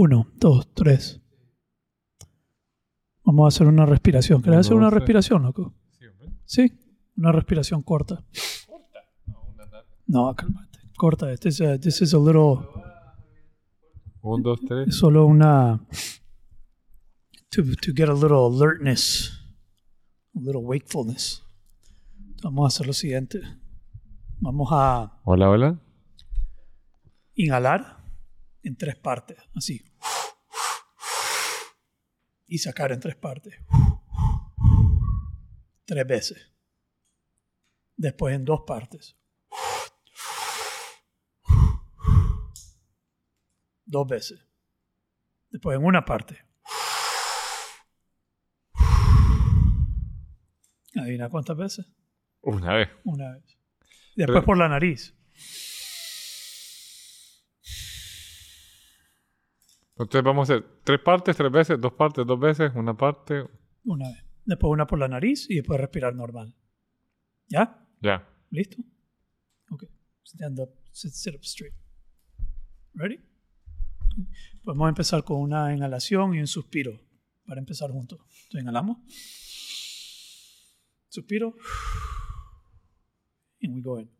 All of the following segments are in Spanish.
Uno, dos, tres. Vamos a hacer una respiración. ¿Querés hacer una respiración, loco? Sí, una respiración corta. Corta. No, una nada. No, cálmate. Corta. Este es a, this is a little. Un, dos, Es tres. solo una. To, to get a little alertness. A little wakefulness. Vamos a hacer lo siguiente. Vamos a Hola, hola. inhalar en tres partes. Así. Y sacar en tres partes. Tres veces. Después en dos partes. Dos veces. Después en una parte. ¿Adivina cuántas veces? Una vez. Una vez. Después Pero- por la nariz. Entonces vamos a hacer tres partes, tres veces, dos partes, dos veces, una parte. Una vez. Después una por la nariz y después respirar normal. ¿Ya? Ya. ¿Listo? Ok. Stand up. Sit, sit up straight. Ready? Podemos empezar con una inhalación y un suspiro para empezar juntos. Entonces inhalamos. Suspiro. And we go in.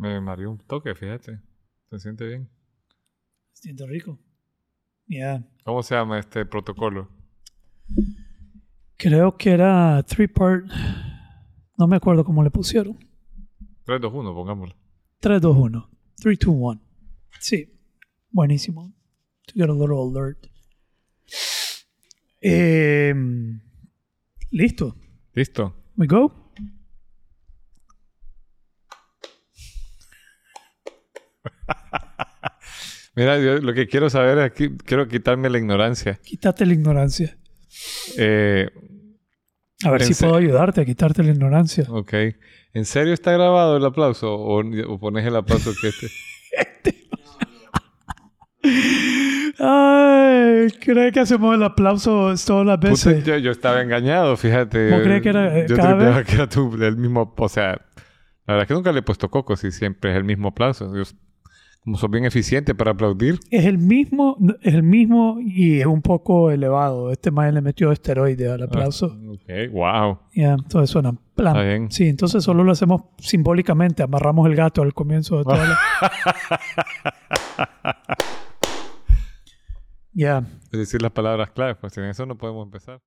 Me mareó un toque, fíjate. Se siente bien. Se siente rico. Yeah. ¿Cómo se llama este protocolo? Creo que era three part. No me acuerdo cómo le pusieron. 3, 2, 1, pongámoslo. 3, 2, 1. 3, 2, 1. Sí. Buenísimo. To get a little alert. Eh, Listo. ¿Listo? We go. Mira, yo lo que quiero saber es aquí, quiero quitarme la ignorancia. Quítate la ignorancia. Eh, A ver si puedo ayudarte a quitarte la ignorancia. ok. ¿En serio está grabado el aplauso? ¿O, o pones el aplauso que este? Ay, cree que hacemos el aplauso todas las Puta, veces. yo, yo estaba engañado, fíjate. ¿Vos crees que era, eh, Yo cada que era tú el mismo... O sea, la verdad es que nunca le he puesto coco si siempre es el mismo aplauso. Yo, como soy bien eficiente para aplaudir. Es el mismo, es el mismo y es un poco elevado. Este man le metió esteroide al aplauso. Ok, wow. Ya, entonces suena. plan. Está bien. Sí, entonces solo lo hacemos simbólicamente. Amarramos el gato al comienzo de toda la... Ya. Es decir las palabras claves, pues sin eso no podemos empezar.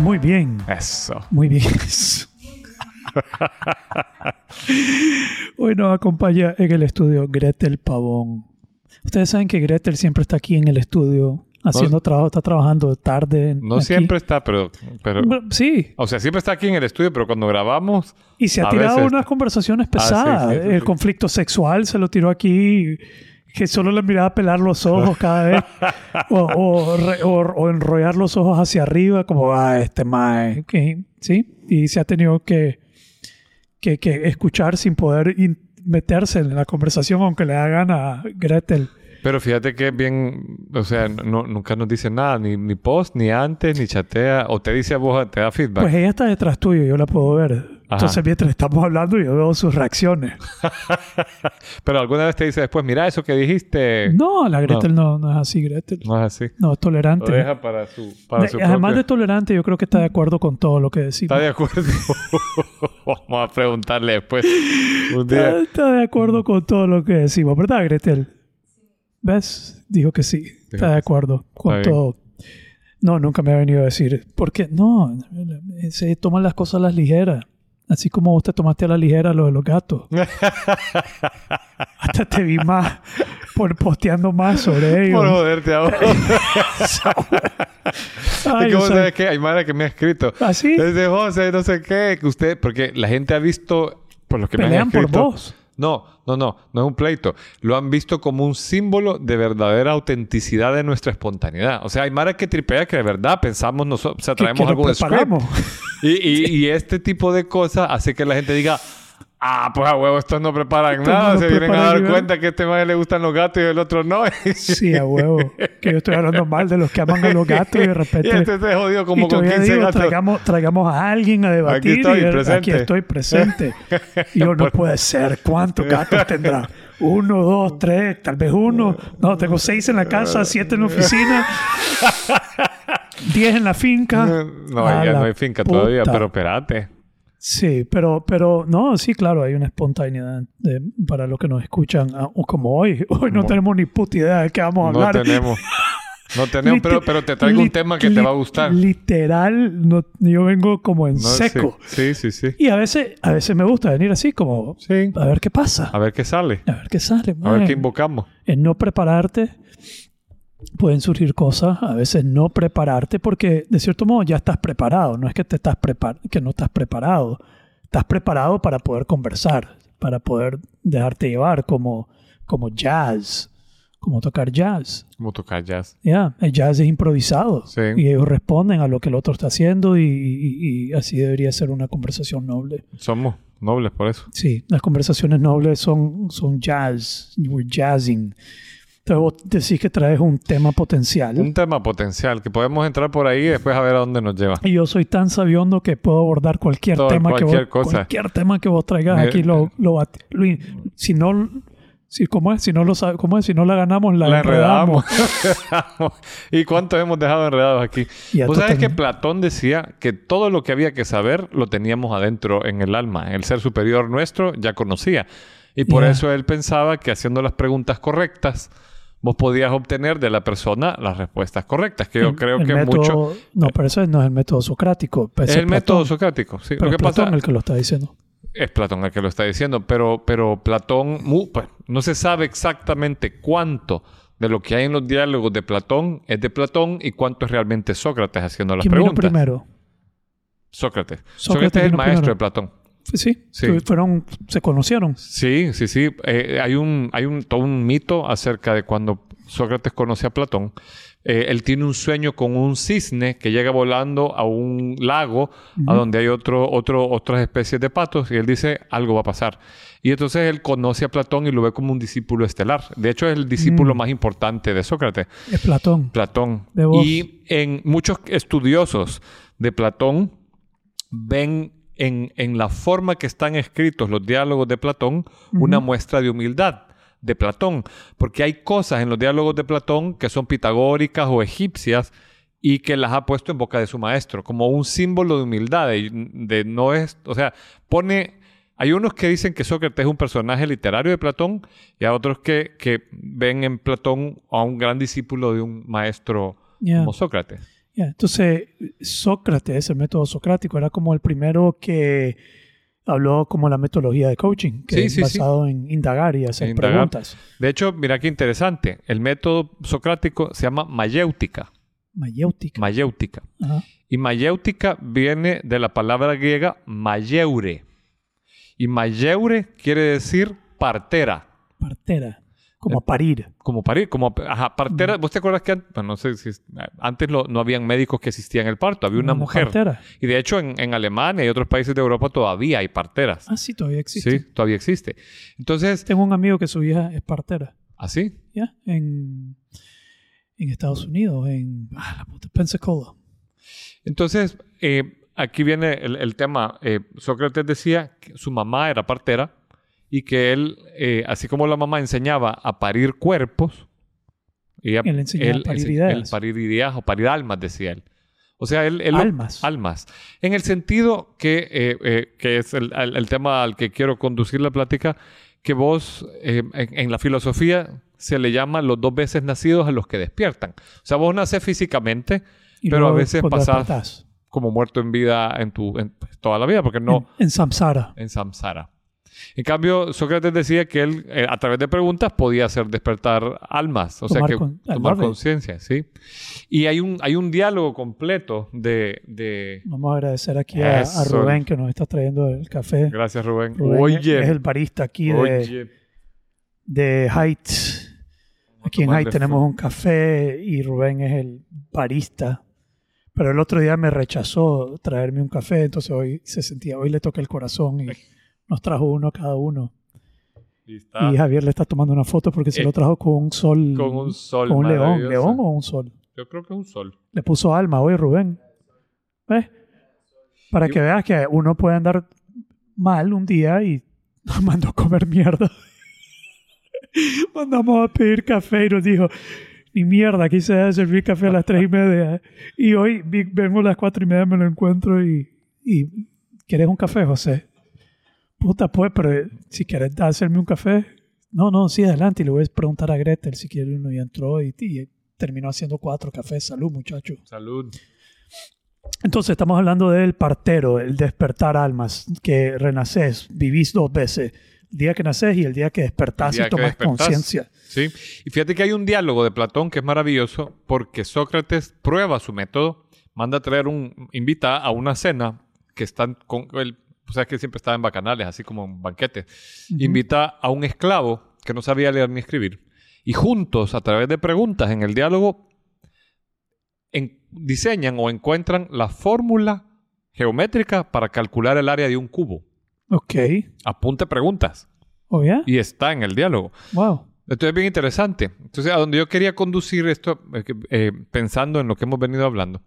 Muy bien. Eso. Muy bien. Hoy nos acompaña en el estudio Gretel Pavón. Ustedes saben que Gretel siempre está aquí en el estudio haciendo trabajo, está trabajando tarde. No aquí. siempre está, pero, pero... Sí, O sea, siempre está aquí en el estudio, pero cuando grabamos... y se ha tirado veces- unas conversaciones Ah, sí, pesadas. sí, sí, el conflicto sexual se lo tiró aquí, que solo le miraba pelar los ojos cada vez, o, o re- o- o enrollar los ojos hacia arriba, como, ah, este mae, ok", ¿sí? Y se ha tenido que, que, que escuchar sin poder meterse en la conversación, aunque le hagan a Gretel. Pero fíjate que es bien... O sea, no, nunca nos dice nada, ni, ni post, ni antes, ni chatea. O te dice a vos, te da feedback. Pues ella está detrás tuyo, yo la puedo ver. Entonces, mientras estamos hablando, yo veo sus reacciones. Pero alguna vez te dice después, mira eso que dijiste. No, la Gretel no, no es así, Gretel. No es así. No, es tolerante. Lo deja para su, para De- su además de tolerante, yo creo que está de acuerdo con todo lo que decimos. ¿Está de acuerdo? Vamos a preguntarle después. Un Está, día. está de acuerdo con todo lo que decimos, ¿verdad, Gretel? ¿Ves? Dijo que sí. Está de sí. acuerdo con Está bien. todo. No, nunca me ha venido a decir. Porque no, se toman las cosas a las ligeras. Así como vos te tomaste a la ligera lo de los gatos. Hasta te vi más por posteando más sobre ellos. Por joderte a vos. Ay, que yo vos soy- sabes que hay madre que me ha escrito. ¿Ah, sí? Desde José, no sé qué, que usted, porque la gente ha visto, por lo que me han Pelean por escrito. vos. No, no, no, no es un pleito. Lo han visto como un símbolo de verdadera autenticidad de nuestra espontaneidad. O sea, hay maras que tripea que de verdad pensamos nosotros, o sea, traemos algo de script. preparamos. Y, y, y este tipo de cosas hace que la gente diga, ah, pues a huevo, estos no preparan Estos nada, no se vienen a dar ni ver". cuenta que a este man le gustan los gatos y el otro no. Sí, a huevo. Que yo estoy hablando mal de los que aman a los gatos y de y repente... este se jodió como y con todavía 15 digo, gatos. traigamos, traigamos a alguien a debatir. Aquí estoy y presente. Aquí estoy presente. Y yo, no puede ser. ¿Cuántos gatos tendrá? Uno, dos, tres, tal vez uno. No, tengo seis en la casa, siete en la oficina, diez en la finca. No, ya no hay finca todavía, puta. pero espérate. Sí, pero, pero no, sí, claro, hay una espontaneidad de- para los que nos escuchan, ah, o como hoy. Hoy no tenemos ni puta idea de qué vamos a No hablar. tenemos. No tenemos, pero, pero te traigo un tema que te va a gustar. Literal, no, yo vengo como en No, seco. Sí, sí, sí. sí. Y a veces, a veces me gusta venir así, como Sí. a ver qué pasa, A ver qué sale. a ver qué sale. A ver qué invocamos. En no prepararte pueden surgir cosas, a veces no prepararte porque de cierto modo ya estás preparado, no es que te estás que no estás preparado, estás preparado para poder conversar, para poder dejarte llevar como como jazz, como tocar jazz. Como tocar jazz. Ya, el jazz es improvisado Sí. y ellos responden a lo que el otro está haciendo y, y- y así debería ser una conversación noble. Somos nobles por eso. Sí, las conversaciones nobles son, son jazz, we're jazzing. Entonces vos decís que traes un tema potencial Un tema potencial que podemos entrar por ahí y después a ver a dónde nos lleva. y yo soy tan sabiondo que puedo abordar cualquier Todo, tema que cualquier vos, cosa. cualquier tema que vos traigas aquí lo, lo, bat- lo in- si no si cómo es si no lo sabe cómo es si no la ganamos la, La enredamos. enredamos. ¿Y cuántos hemos dejado enredados aquí? Vos sabés que Platón decía que todo lo que había que saber lo teníamos adentro en el alma. El ser superior nuestro ya conocía. Y por eso él pensaba que haciendo las preguntas correctas, vos podías obtener de la persona las respuestas correctas. Que yo El- creo el que método- mucho... no pero ese no es el método socrático ese Es el Platón, método socrático. Sí. pero Lo que es Platón pasa el que lo está diciendo es Platón el que lo está diciendo, pero, pero Platón pues, no se sabe exactamente cuánto de lo que hay en los diálogos de Platón es de Platón y cuánto es realmente Sócrates haciendo las ¿quién vino preguntas. primero? Sócrates. Sócrates Sócrates es el vino maestro primero. de Platón. Sí, Sí. fueron se conocieron Sí, sí, sí. Eh, hay un, hay un, todo un mito acerca de cuando Sócrates conoce a Platón. Eh, él tiene un sueño con un cisne que llega volando a un lago a donde hay otro, otro, otras especies de patos y él dice algo va a pasar. Y entonces él conoce a Platón y lo ve como un discípulo estelar. De hecho es el discípulo Mm. más importante de Sócrates. es Platón Platón. De vos. Y en muchos estudiosos de Platón ven en, en la forma que están escritos los diálogos de Platón una muestra de humildad de Platón, porque hay cosas en los diálogos de Platón que son pitagóricas o egipcias y que las ha puesto en boca de su maestro, como un símbolo de humildad, de, de no es, o sea, pone, hay unos que dicen que Sócrates es un personaje literario de Platón y hay otros que, que ven en Platón a un gran discípulo de un maestro como Sócrates. Entonces, Sócrates, el método socrático, era como el primero que habló como la metodología de coaching, que Sí, es sí, sí. basado en indagar y hacer Indagar. preguntas. De hecho, mira qué interesante, el método socrático se llama mayéutica, Mayéutica. mayéutica. Ajá. Y mayéutica viene de la palabra griega mayeure. Y mayeure quiere decir partera. Partera. Como parir. Como parir, como ajá, partera. ¿Vos te acuerdas que bueno, no sé si es- antes lo- no habían médicos que asistían el parto? Había una, mujer. partera. Y de hecho en, en Alemania y otros países de Europa todavía hay parteras. Ah, sí, todavía existe. Sí, todavía existe. Entonces, Tengo un amigo que su hija es partera. así. ¿Ya? En, en Estados Unidos, en ah, la puta, Pensacola. Entonces, eh, aquí viene el, el tema. Eh, Sócrates decía que su mamá era partera y que él, eh, así como la mamá enseñaba a parir cuerpos, ella- Él enseñaba a parir ideas. él parir ideas o parir almas, decía él. O sea, él... él lo- Almas. almas. En el sentido que, eh, eh, que es el, el- el tema al que quiero conducir la plática, que vos eh, en, en la filosofía se le llama los dos veces nacidos a los que despiertan. O sea, vos naces físicamente Y Pero a veces pasás- como muerto en vida en tu en toda la vida, porque no En, en samsara. en samsara. En cambio, Sócrates decía que él, eh, a través de preguntas, podía hacer despertar almas, o sea, Tomar que con- tomar de- conciencia, ¿sí? Y hay un, hay un diálogo completo de, de... Vamos a agradecer aquí a, a. Rubén que nos está trayendo el café. Gracias, Rubén. Rubén Oye, es el barista aquí de, oye. de Heights. Aquí en Heights de tenemos un café y Rubén es el barista. Pero el otro día me rechazó traerme un café, entonces hoy se sentía, hoy le toca el corazón y nos trajo uno cada uno. Y está Y Javier le está tomando una foto porque se Eh, lo trajo con un sol. con un sol con un león. ¿León o un sol? Yo creo que es un sol. Le puso alma hoy Rubén. ¿Ves? Para Y- que veas que uno puede andar mal un día y nos mandó a comer mierda. Mandamos a pedir café y nos dijo, ni mierda, aquí se debe servir café a las tres y media. Y hoy a las cuatro y media, me lo encuentro y, y ¿quieres un café, José? Puta, pues, pero eh, si quieres hacerme un café, no, no, sí, adelante. Y le voy a preguntar a Gretel si quiere uno. Y entró y, y terminó haciendo cuatro cafés. Salud, muchacho. Salud. Entonces estamos hablando del partero, el despertar almas, que renaces, vivís dos veces, el día que naces y el día que despertás día y tomas conciencia. Sí. Y fíjate que hay un diálogo de Platón que es maravilloso porque Sócrates prueba su método, manda a traer un, invita a una cena que están con el, o sea que siempre estaba en bacanales, así como en banquetes. Invita a un esclavo que no sabía leer ni escribir y juntos, a través de preguntas en el diálogo, en- diseñan o encuentran la fórmula geométrica para calcular el área de un cubo. Ok. Apunte preguntas ¿Oh, ya? y está en el diálogo. Wow. Esto es bien interesante. Entonces, a donde yo quería conducir esto, eh, pensando en lo que hemos venido hablando,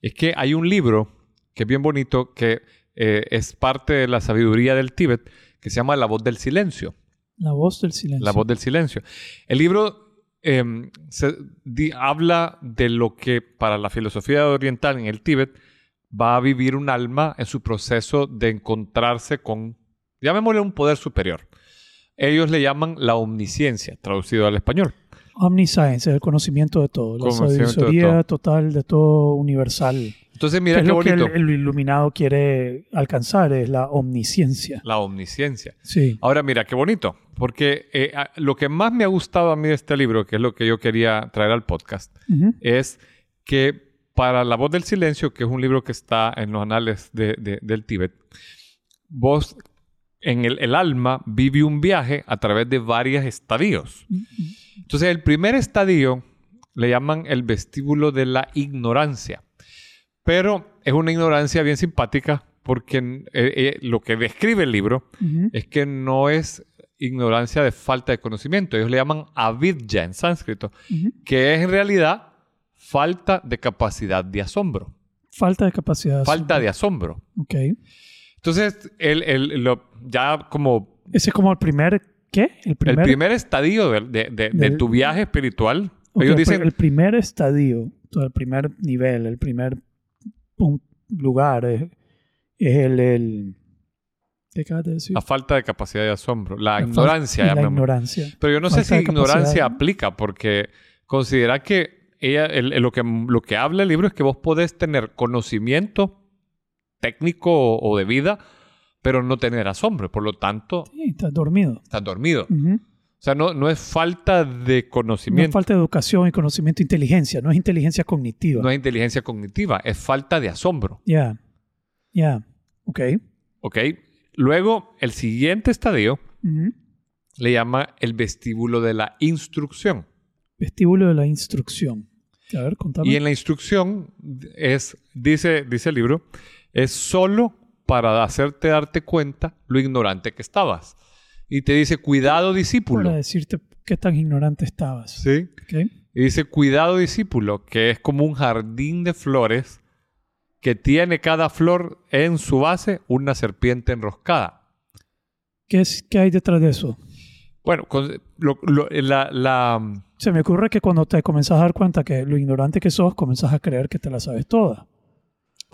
es que hay un libro que es bien bonito, que eh, es parte de la sabiduría del Tíbet, que se llama La voz del silencio. La voz del silencio. La voz del silencio. El libro eh, se- di- habla de lo que para la filosofía oriental en el Tíbet va a vivir un alma en su proceso de encontrarse con, llamémosle un poder superior. Ellos le llaman la omnisciencia, traducido al español. Omniscience, el conocimiento de todo. La sabiduría total de todo universal. Entonces, ¿Qué mira es qué lo que el, bonito. el iluminado quiere alcanzar? Es la omnisciencia. La omnisciencia. Sí. Ahora, mira, qué bonito. Porque eh, a- lo que más me ha gustado a mí de este libro, que es lo que yo quería traer al podcast, es que para La voz del silencio, que es un libro que está en los anales de- de- del Tíbet, vos en el, el alma vive un viaje a través de varios estadios. Entonces, el primer estadio le llaman el vestíbulo de la ignorancia. Pero es una ignorancia bien simpática porque eh, eh, lo que describe el libro Ujú. es que no es ignorancia de falta de conocimiento. Ellos le llaman avidya en sánscrito, Ujú. que es en realidad falta de capacidad de asombro. Falta de capacidad. Falta de asombro. Ok. Entonces, el, el- lo- ya como Ese es como el primer... ¿Qué? El primer... el primer estadio de, de- de- de tu viaje espiritual, Ok, ellos dicen, El primer estadio, el primer nivel, el primer lugar es, es el, el... ¿Qué acabas de decir? la falta de capacidad de asombro, la, ignorancia. La ignorancia. Pero yo no sé si ignorancia aplica, porque considera que ella, el- el- lo, que, lo que habla el libro es que vos podés tener conocimiento técnico o, o de vida, pero no tener asombro. Por lo tanto, Sí, estás dormido. estás dormido. O sea, no, no es falta de No es conocimiento, falta de educación y conocimiento, inteligencia, no es inteligencia cognitiva. no es inteligencia cognitiva, es falta de asombro. Ya, ya, ok. ¿Ok? Luego, el siguiente estadio le llama el vestíbulo de la instrucción. Vestíbulo de la instrucción. A ver, contame. Y en la instrucción es, dice, dice el libro, es solo para hacerte darte cuenta lo ignorante que estabas. Y te dice, cuidado discípulo. Para decirte qué tan ignorante estabas. ¿Sí? Ok. Y dice, cuidado discípulo, que es como un jardín de flores que tiene cada flor en su base una serpiente enroscada. ¿Qué, es, ¿Qué hay detrás de eso? Bueno, con- lo- lo- la, la- Se me ocurre que cuando te comenzás a dar cuenta que lo ignorante que sos, comenzás a creer que te la sabes toda.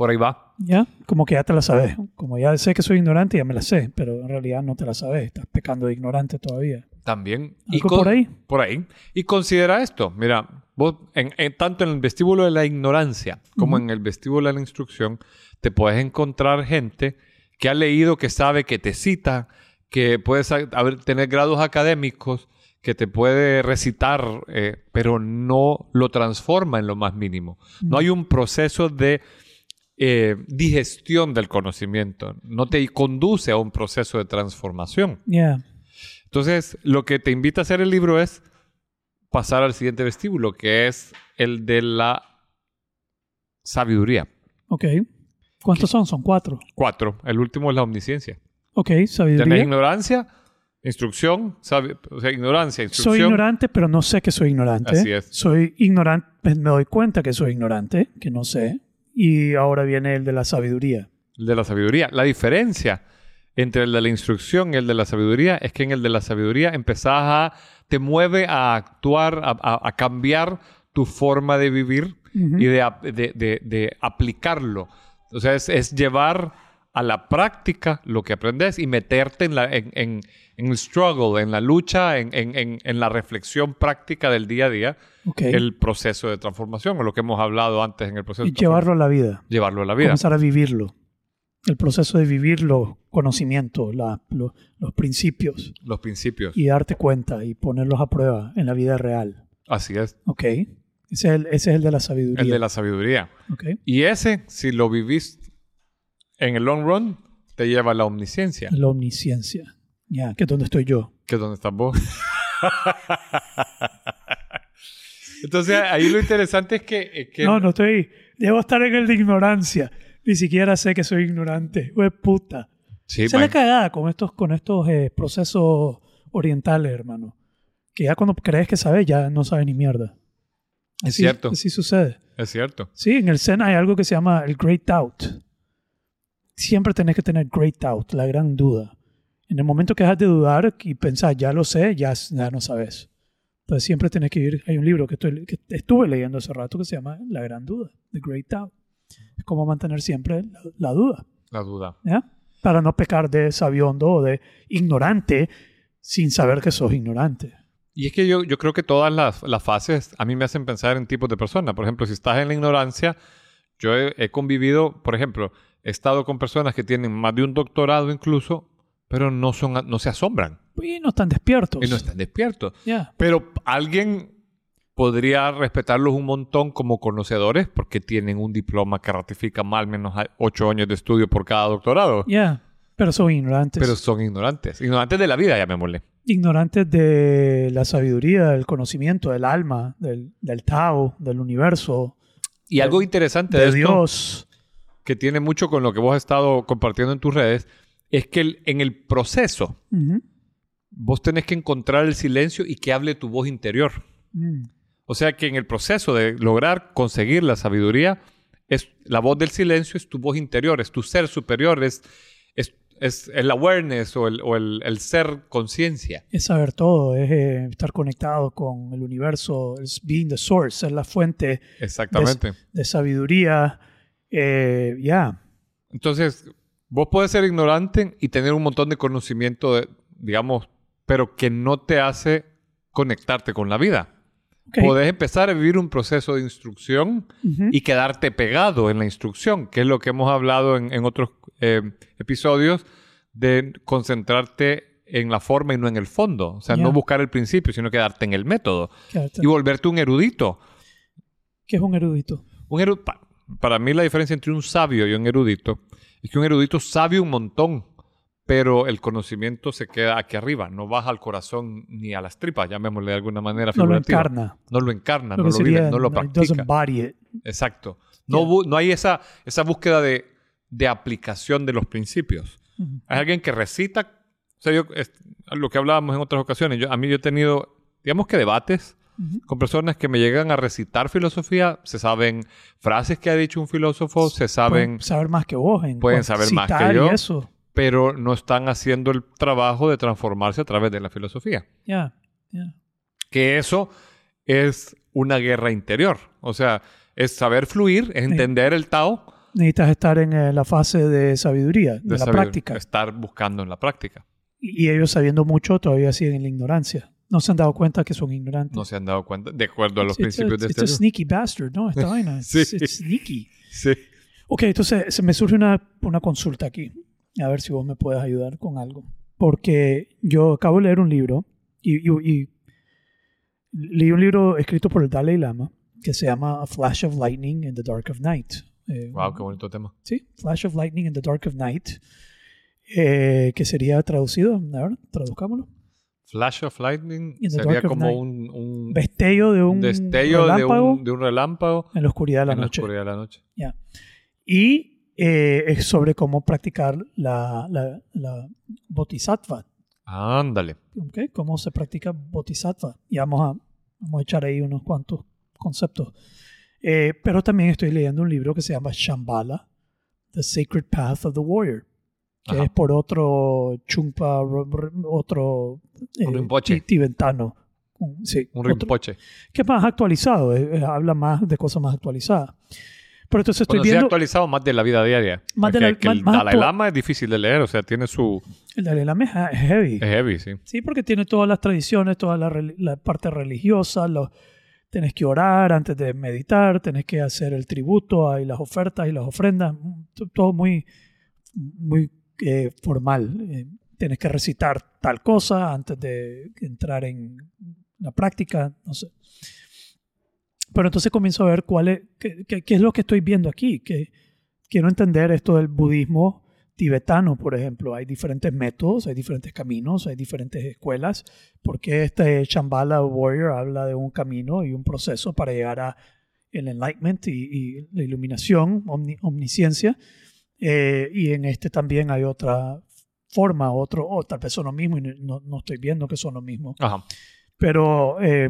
Por ahí va. ¿Ya? Como que ya te la sabes. Como ya sé que soy ignorante, ya me la sé, pero en realidad no te la sabes. Estás pecando de ignorante todavía. También. ¿Algo con- por ahí? Por ahí. Y considera esto. Mira, vos, en, en- tanto en el vestíbulo de la ignorancia como en el vestíbulo de la instrucción, te puedes encontrar gente que ha leído, que sabe, que te cita, que puedes haber- tener grados académicos que te puede recitar, eh, pero no lo transforma en lo más mínimo. No hay un proceso de eh, digestión del conocimiento, no te conduce a un proceso de transformación. Yeah. Entonces, lo que te invita a hacer el libro es pasar al siguiente vestíbulo, que es el de la sabiduría. Ok. ¿Cuántos son? Son cuatro. Cuatro. El último es la omnisciencia. Ok, Tenés sabiduría. ignorancia, instrucción, o sea, ignorancia, instrucción. Soy ignorante, pero no sé que soy ignorante. Así es. Soy ignorante, me doy cuenta que soy ignorante, que no sé. Y ahora viene el de la sabiduría. El de la sabiduría. La diferencia entre el de la instrucción y el de la sabiduría es que en el de la sabiduría empezás a... te mueve a actuar, a, a- a cambiar tu forma de vivir y de, de- de- de aplicarlo. O sea, es, es llevar a la práctica lo que aprendes y meterte en, la, en, en- en el struggle, en la lucha, en, en- en- en la reflexión práctica del día a día, el proceso de transformación, o lo que hemos hablado antes en el proceso y de llevarlo a la vida. Llevarlo a la vida. Comenzar a vivirlo. El proceso de vivir los conocimientos, la- lo- los principios. Los principios. Y darte cuenta y ponerlos a prueba en la vida real. Así es. Ok. Ese es el, ese es el de la sabiduría. El de la sabiduría. Ok. Y ese, si lo vivís en el long run, te lleva a la omnisciencia, La omnisciencia. Ya, que es donde estoy yo. que es donde estás vos. Entonces, ahí lo interesante es que... eh, que- No, no estoy. Debo estar en el de ignorancia. Ni siquiera sé que soy ignorante. Hue puta. Sí, Esa es la man. cagada con estos, con estos eh, procesos orientales, hermano. Que ya cuando crees que sabes, ya no sabes ni mierda. Es Así- cierto. Así sucede. es cierto. Sí, en el Zen hay algo que se llama el Great Doubt. Siempre tenés que tener Great Doubt, la gran duda. En el momento que dejas de dudar y pensar, ya lo sé, ya, ya no sabes. Entonces siempre tenés que ir. Hay un libro que, estoy, que estuve leyendo hace rato que se llama La Gran Duda, The Great Doubt. Es como mantener siempre la, la duda, La duda. ¿ya? Para no pecar de sabiondo o de ignorante sin saber que sos ignorante. Y es que yo, yo creo que todas las, las fases a mí me hacen pensar en tipos de personas. Por ejemplo, si estás en la ignorancia, yo he, he convivido, por ejemplo, he estado con personas que tienen más de un doctorado incluso, pero no, son, no se asombran Y no están despiertos. y no están despiertos. Ya. Pero alguien podría respetarlos un montón como conocedores porque tienen un diploma que ratifica más o menos ocho años de estudio por cada doctorado. Ya. Pero son ignorantes. Pero son ignorantes. Ignorantes de la vida, llamémosle. ignorantes de la sabiduría, del conocimiento, del alma, del, del Tao, del universo, Y algo interesante de, de esto, Dios. Que tiene mucho con lo que vos has estado compartiendo en tus redes, es que el- en el proceso vos tenés que encontrar el silencio y que hable tu voz interior. Mm. O sea que en el proceso de lograr conseguir la sabiduría, es, la voz del silencio es tu voz interior, es tu ser superior, es, es, es el awareness o el, o el- el ser conciencia. Es saber todo, es eh, estar conectado con el universo, es being the source, es la fuente Exactamente. de sabiduría. Eh, Ya, Entonces, vos puedes ser ignorante y tener un montón de conocimiento, de- digamos, pero que no te hace conectarte con la vida. Ok. Podés empezar a vivir un proceso de instrucción y quedarte pegado en la instrucción, que es lo que hemos hablado en, en otros eh, episodios, de concentrarte en la forma y no en el fondo. O sea, no buscar el principio, sino quedarte en el método. Y volverte un erudito. ¿Qué es un erudito? Un eru- pa- para mí la diferencia entre un sabio y un erudito es que un erudito sabe un montón, pero el conocimiento se queda aquí arriba, no baja al corazón ni a las tripas, llamémosle de alguna manera No lo figurativa. encarna. No lo encarna, Lo no lo vive, sería, no lo practica. it. Exacto. No, hay esa, esa búsqueda de, de aplicación de los principios. Hay alguien que recita, o sea, yo, es- lo que hablábamos en otras ocasiones, yo, a mí yo he tenido, digamos que debates Con personas que me llegan a recitar filosofía, se saben frases que ha dicho un filósofo, se saben, Pueden saber más que vos. En pueden saber más que yo. eso. pero no están haciendo el trabajo de transformarse a través de la filosofía. Ya, ya. Que eso es una guerra interior. O sea, es saber fluir, es entender el Tao, Necesitas estar en eh, la fase de sabiduría, de, de la práctica. estar buscando en la práctica. Y ellos sabiendo mucho todavía siguen en la ignorancia. No se han dado cuenta que son ignorantes. No se han dado cuenta, de acuerdo a los It's- it's principios de it's este libro. sneaky bastard, ¿no? Esta vaina. It's, Sí. it's sneaky. Sí. Ok, entonces se me surge una, una consulta aquí. A ver si vos me puedes ayudar con algo. porque yo acabo de leer un libro y, y- y leí un libro escrito por el Dalai Lama que se llama A Flash of Lightning in the Dark of Night. Eh, Wow, qué bonito tema. Sí, Flash of Lightning in the Dark of Night, eh, que sería traducido, a ver, traduzcámoslo. Flash of Lightning sería of como un, un Destello de un destello de relámpago un, de un relámpago en la oscuridad de la en la noche. oscuridad de la noche. Ya. Y eh, es sobre cómo practicar la, la, la bodhisattva. Ándale. ¿ok? Cómo se practica bodhisattva. Y vamos a, vamos a echar ahí unos cuantos conceptos. Eh, pero también estoy leyendo un libro que se llama Shambhala, The Sacred Path of the Warrior, que Ajá. es por otro chumpa, ro- ro- otro eh, Un rinpoche. ti- tibetano. Sí, Un otro- rinpoche. que es más actualizado, eh, habla más de cosas más actualizadas. Pero entonces estoy Bueno, viendo actualizado más de la vida diaria. Más de la- que el más- Dalai Lama es difícil de leer, o sea, tiene su... el Dalai Lama es heavy. Es heavy, sí. Sí, porque tiene todas las tradiciones, toda la, la parte religiosa, los, tenés que orar antes de meditar, tenés que hacer el tributo y las ofertas y las ofrendas, mm, todo muy, muy eh, formal. Eh, tienes que recitar tal cosa antes de entrar en la práctica, no sé. Pero entonces comienzo a ver cuál es, qué, qué- qué es lo que estoy viendo aquí, que quiero entender esto del budismo tibetano, por ejemplo. Hay diferentes métodos, hay diferentes caminos, hay diferentes escuelas, porque este Shambhala Warrior habla de un camino y un proceso para llegar a el enlightenment y, y la iluminación, omni- omnisciencia. Eh, y en este también hay otra forma, otro, o tal vez son lo mismo y no, no estoy viendo que son lo mismo. Ajá. Pero, eh,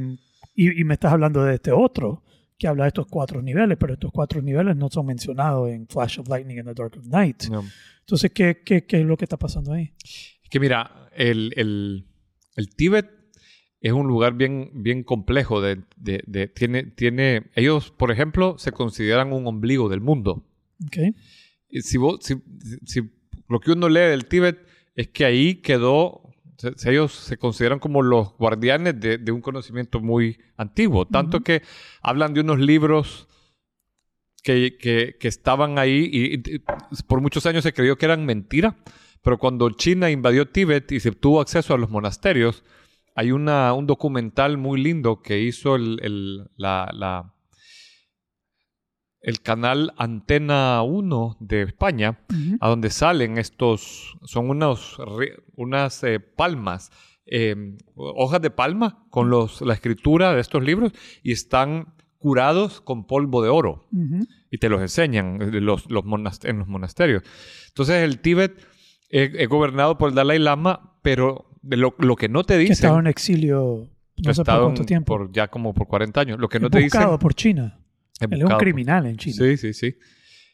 y, y me estás hablando de este otro, que habla de estos cuatro niveles, pero estos cuatro niveles no son mencionados en Flash of Lightning and the Dark of Night. No. Entonces, ¿qué, qué, qué es lo que está pasando ahí? Que mira, el, el, el Tíbet es un lugar bien, bien complejo. De, de- de- tiene, tiene, ellos, por ejemplo, se consideran un ombligo del mundo. Okay. Si, vos- si, si lo que uno lee del Tíbet es que ahí quedó, se- ellos se consideran como los guardianes de, de un conocimiento muy antiguo, tanto que hablan de unos libros que, que- que estaban ahí y, y por muchos años se creyó que eran mentira, pero cuando China invadió Tíbet y se tuvo acceso a los monasterios, hay una, un documental muy lindo que hizo el, el- la, la- el canal Antena 1 de España, Ujú. a donde salen estos, son unos, unas eh, palmas, eh, hojas de palma con los, la escritura de estos libros y están curados con polvo de oro Ujú. y te los enseñan eh, los, los en los monasterios. Entonces el Tíbet es, es gobernado por el Dalai Lama, pero de lo, lo que no te Que dicen... estaba en exilio no sé por cuánto tiempo. por ya como por 40 años. Lo que no te dicen... por China. Él es un por- criminal en China. Sí, sí, sí.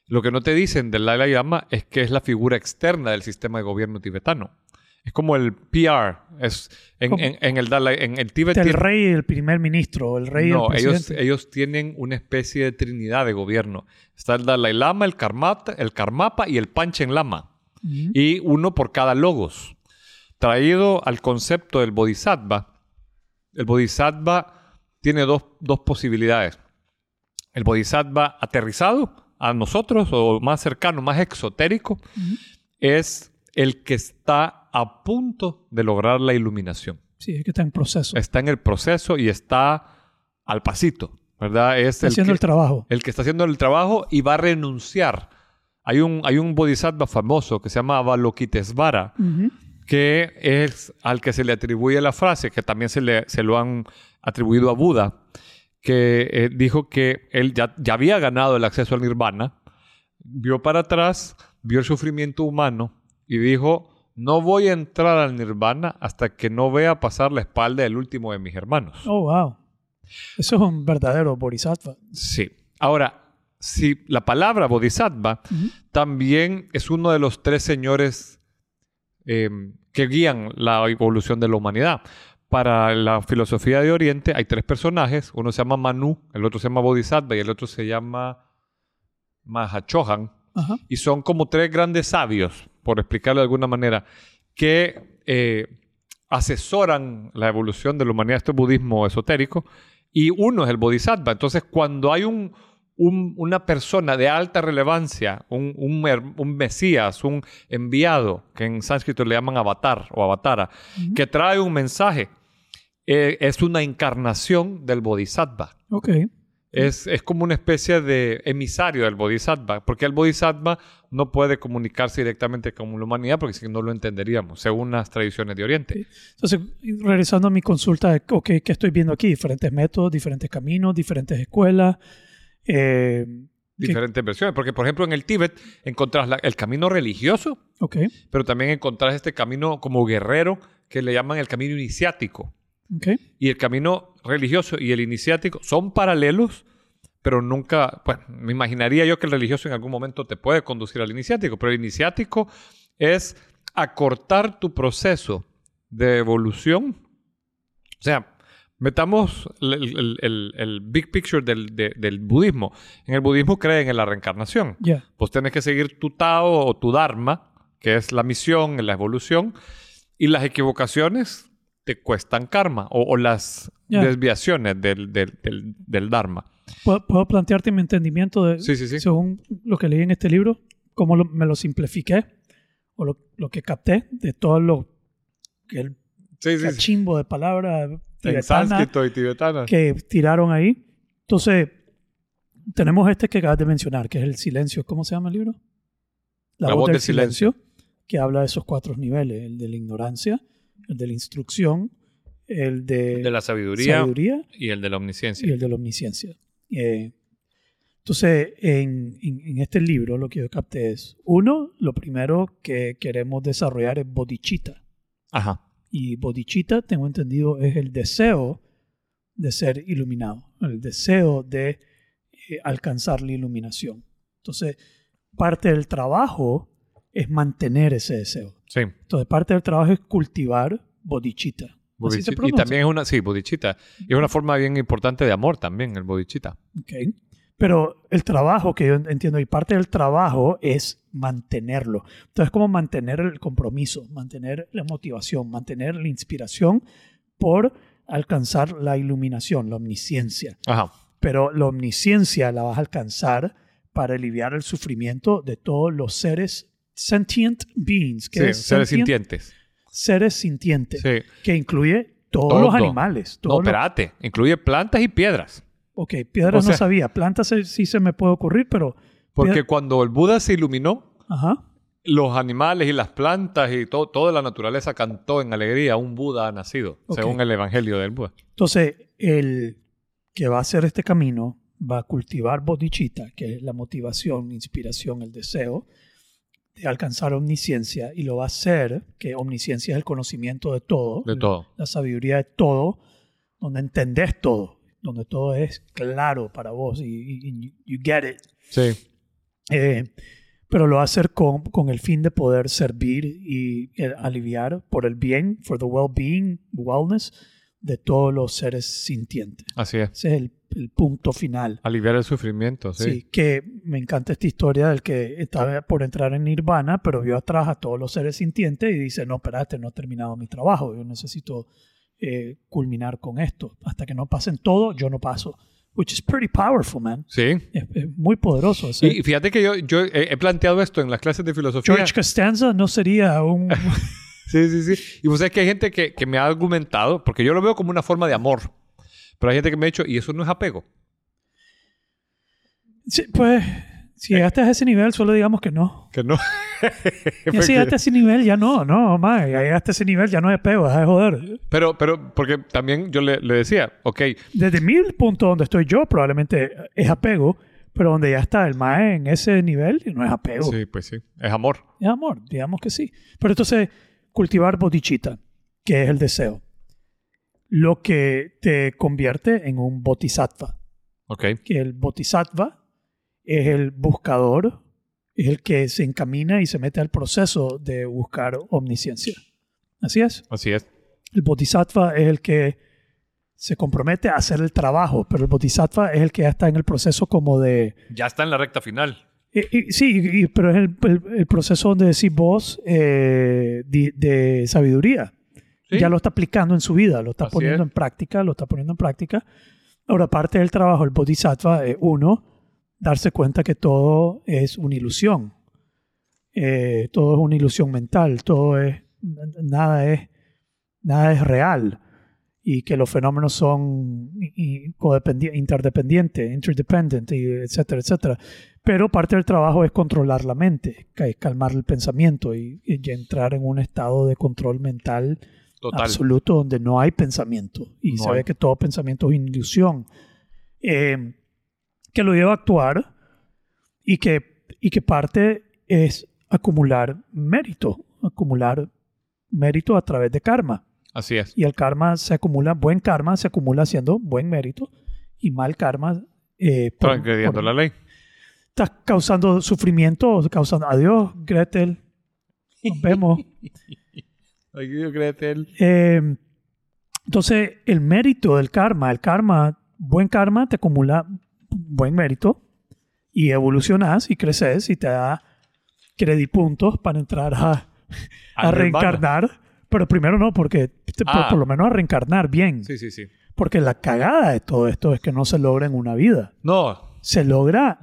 Lo que no te dicen del Dalai Lama es que es la figura externa del sistema de gobierno tibetano. Es como el PR. Es en, ¿Cómo? en- en el Dalai, en el Tíbet el rey y el primer ministro, el rey no, el ellos, ellos tienen una especie de trinidad de gobierno. Está el Dalai Lama, el Karmapa, el Karmapa y el Panchen Lama. Y uno por cada logos. Traído al concepto del Bodhisattva, el Bodhisattva tiene dos, dos posibilidades. El Bodhisattva aterrizado a nosotros, o más cercano, más exotérico, es el que está a punto de lograr la iluminación. Sí, es que está en proceso. Está en el proceso y está al pasito, ¿verdad? Es Está el haciendo que, el trabajo. el que está haciendo el trabajo y va a renunciar. Hay un, hay un bodhisattva famoso que se llama Avalokitesvara, que es al que se le atribuye la frase, que también se, le, se lo han atribuido a Buda, que eh, dijo que él ya, ya había ganado el acceso al nirvana, vio para atrás, vio el sufrimiento humano y dijo, no voy a entrar al nirvana hasta que no vea pasar la espalda del último de mis hermanos. Oh, wow. Eso es un verdadero bodhisattva. Sí. Ahora, si la palabra bodhisattva también es uno de los tres señores eh, que guían la evolución de la humanidad. Para la filosofía de Oriente hay tres personajes. Uno se llama Manu, el otro se llama Bodhisattva y el otro se llama Mahachohan. Ajá. Y son como tres grandes sabios, por explicarlo de alguna manera, que eh, asesoran la evolución de la humanidad. Este budismo esotérico. Y uno es el Bodhisattva. Entonces, cuando hay un, un- una persona de alta relevancia, un, un mesías, un enviado, que en sánscrito le llaman avatar o avatara, que trae un mensaje, eh, es una encarnación del bodhisattva. Ok. Es, es como una especie de emisario del bodhisattva, porque el bodhisattva no puede comunicarse directamente con la humanidad porque si no lo entenderíamos, según las tradiciones de Oriente. Entonces, regresando a mi consulta, de, ok, ¿qué estoy viendo aquí? Diferentes métodos, diferentes caminos, diferentes escuelas. Eh, ¿qué- Diferentes versiones, porque por ejemplo en el Tíbet encontrás la- el camino religioso, ok, pero también encontrás este camino como guerrero que le llaman el camino iniciático. Ok. Y el camino religioso y el iniciático son paralelos, pero nunca, bueno, me imaginaría yo que el religioso en algún momento te puede conducir al iniciático, pero el iniciático es acortar tu proceso de evolución. O sea, metamos el, el- el- el big picture del, de- del budismo. En el budismo creen en la reencarnación. Ya. Pues tienes que seguir tu Tao o tu Dharma, que es la misión, la evolución, y las equivocaciones te cuestan karma o, o las Ya. desviaciones del, del, del, del Dharma. ¿Puedo, plantearte mi entendimiento de, Sí, sí, sí. según lo que leí en este libro, cómo lo- me lo simplifiqué o lo, lo que capté de todo lo que el Sí, sí, sí. cachimbo de palabras sánscrito y tibetana. que tiraron ahí. Entonces, tenemos este que acabas de mencionar, que es el silencio. ¿Cómo se llama el libro? La voz del silencio. que habla de esos cuatro niveles, el de la ignorancia, el de la instrucción, el de, El de la sabiduría, sabiduría y el de la y omnisciencia. el de la omnisciencia. Eh, entonces, en, en- en este libro lo que yo capté es, uno, lo primero que queremos desarrollar es bodhicitta. Ajá. Y bodhicitta, tengo entendido, es el deseo de ser iluminado, el deseo de eh, alcanzar la iluminación. Entonces, parte del trabajo es mantener ese deseo. Sí. Entonces, parte del trabajo es cultivar bodhicitta. Así se Bodhicitta. Y también es una, sí, bodhicitta. Y es una forma bien importante de amor también, el bodhicitta. Ok. Pero el trabajo que yo entiendo, y parte del trabajo es mantenerlo. Entonces, como mantener el compromiso, mantener la motivación, mantener la inspiración por alcanzar la iluminación, la omnisciencia. Ajá. Pero la omnisciencia la vas a alcanzar para aliviar el sufrimiento de todos los seres sentient beings. ¿Qué Sí, es seres sentient? sintientes. Seres sintientes, Sí. que incluye todos Todo. los animales. No, todos los- espérate. Incluye plantas y piedras. Ok, piedras O sea- no sabía. Plantas sí se me puede ocurrir, pero... Porque pied- cuando el Buda se iluminó, Ajá. los animales y las plantas y todo, toda la naturaleza cantó en alegría. Un Buda ha nacido, Ok. según el Evangelio del Buda. Entonces, el que va a hacer este camino va a cultivar bodhicitta, que es la motivación, inspiración, el deseo de alcanzar omnisciencia, y lo va a hacer, que omnisciencia es el conocimiento de todo, De todo. la sabiduría de todo, donde entendés todo, donde todo es claro para vos y, y- y you get it. Sí. Eh, pero lo va a hacer con, con el fin de poder servir y eh, aliviar por el bien, for the well-being, wellness de todos los seres sintientes. Así es. Ese es el, el punto final. Aliviar el sufrimiento, sí. Sí. que me encanta esta historia del que estaba por entrar en Nirvana, pero vio atrás a todos los seres sintientes y dice, no, espérate, no he terminado mi trabajo, yo necesito eh, culminar con esto. Hasta que no pasen todo, yo no paso. Which is pretty powerful, man. Sí. Es, es muy poderoso. ese- Y, fíjate que yo, yo he, he planteado esto en las clases de filosofía. George Costanza no sería un... Sí, sí, sí. Y vos sabés que hay gente que, que me ha argumentado, porque yo lo veo como una forma de amor. Pero hay gente que me ha dicho, ¿y eso no es apego? Sí, pues, si llegaste a ese nivel, solo digamos que no. Que no. Ya si llegaste a ese nivel, ya no, no, más. Ya llegaste a ese nivel, ya no es pego, deja de joder. pero, pero, porque también yo le, le decía, ok, Desde mi punto donde estoy yo, probablemente es apego, pero donde ya está el mae en ese nivel, no es apego. sí, pues sí, es amor. Es amor, digamos que sí. Pero entonces, cultivar bodhicitta, que es el deseo, lo que te convierte en un bodhisattva. Ok, que el bodhisattva es el buscador, es el que se encamina y se mete al proceso de buscar omnisciencia. Así es. así es. El bodhisattva es el que se compromete a hacer el trabajo, pero el bodhisattva es el que ya está en el proceso como de... Ya está en la recta final. y- y- sí, y- pero es el, el- el proceso donde decís vos eh, de, de sabiduría. Sí. Ya lo está aplicando en su vida, lo está Así poniendo es. en práctica, lo está poniendo en práctica. Ahora, parte del trabajo del bodhisattva es uno, darse cuenta que todo es una ilusión. Eh, todo es una ilusión mental, todo es, nada es, nada es real y que los fenómenos son interdependientes, interdependent, etcétera, etcétera. Pero parte del trabajo es controlar la mente, ca- calmar el pensamiento y, y entrar en un estado de control mental Total. absoluto donde no hay pensamiento y No se ve que todo pensamiento es ilusión eh, que lo lleva a actuar y que, y que parte es acumular mérito, acumular mérito a través de karma. Así es. Y el karma se acumula, buen karma se acumula haciendo buen mérito y mal karma eh, por- la ley. estás causando sufrimiento, causando adiós, Gretel. Nos vemos. Dios, Gretel. Eh, entonces, el mérito del karma, el karma, buen karma te acumula buen mérito y evolucionas y creces y te da puntos para entrar a, a reencarnar. Pero primero no, porque por, Ah. por lo menos a reencarnar bien. Sí, sí, sí. Porque la cagada de todo esto es que no se logra en una vida. No, Se logra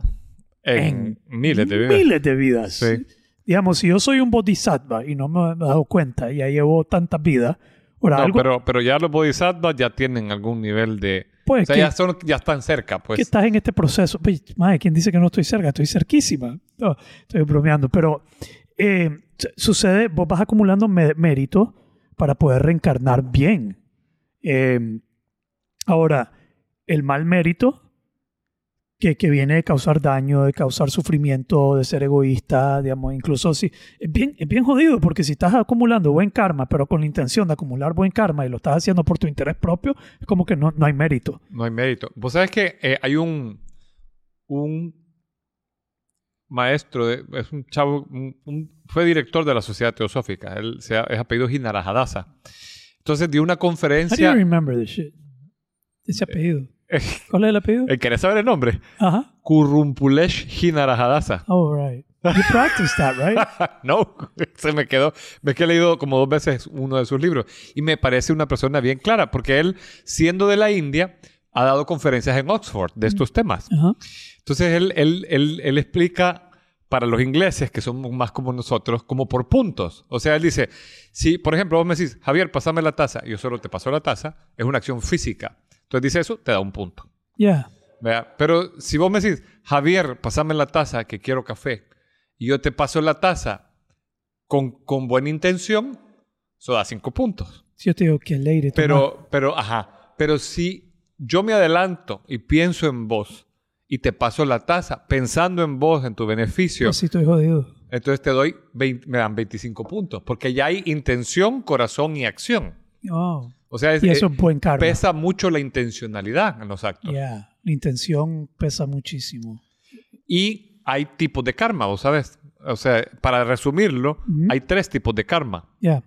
en, miles de vidas. miles de vidas. Sí. Digamos, si yo soy un bodhisattva y no me he dado cuenta y ya llevo tantas vidas, ahora No, algo pero, pero ya los bodhisattvas ya tienen algún nivel de... Pues, o sea, que- ya, son, ya están cerca, pues. que estás en este proceso. Pues, Madre, ¿quién dice que no estoy cerca? Estoy cerquísima. No, estoy bromeando. Pero eh, su- sucede, vos vas acumulando mé- mérito para poder reencarnar bien. Eh, ahora, el mal mérito que, que viene de causar daño, de causar sufrimiento, de ser egoísta, digamos, incluso si es bien, es bien jodido porque si estás acumulando buen karma, pero con la intención de acumular buen karma y lo estás haciendo por tu interés propio, es como que no, no hay mérito. No hay mérito. Vos sabés que eh, hay un, un maestro, de- es un chavo, un- un- fue director de la Sociedad Teosófica. Él se, ha- es apellido Hinarajadasa. Entonces dio una conferencia. remember this shit? Ese apellido. ¿Cuál es el apellido? Eh, ¿Querés saber el nombre? Ajá. Kurumpulesh Hinarajadasa. Oh, right. You practice that, right? no, se me quedó. Ves que he leído como dos veces uno de sus libros y me parece una persona bien clara porque él, siendo de la India, ha dado conferencias en Oxford de estos temas. Ajá. Entonces él, él, él, él explica para los ingleses, que somos más como nosotros, como por puntos. O sea, él dice, si por ejemplo vos me decís, Javier, pasame la taza, yo solo te paso la taza, es una acción física. Entonces dice eso, te da un punto. Yeah. ¿Vea? Pero si vos me decís, Javier, pasame la taza, que quiero café, y yo te paso la taza con, con buena intención, eso da cinco puntos. Si yo te digo que lady, Pero, pero, ajá, pero si yo me adelanto y pienso en vos y te paso la taza pensando en vos, en tu beneficio, Pues sí, estoy jodido. entonces te doy, 20 me dan 25 puntos, porque ya hay intención, corazón y acción. Oh. O sea, es- Y eso eh, es buen karma. pesa mucho la intencionalidad en los actos. Yeah. La intención pesa muchísimo. Y hay tipos de karma, ¿vos sabes? O sea, para resumirlo, hay tres tipos de karma. Yeah.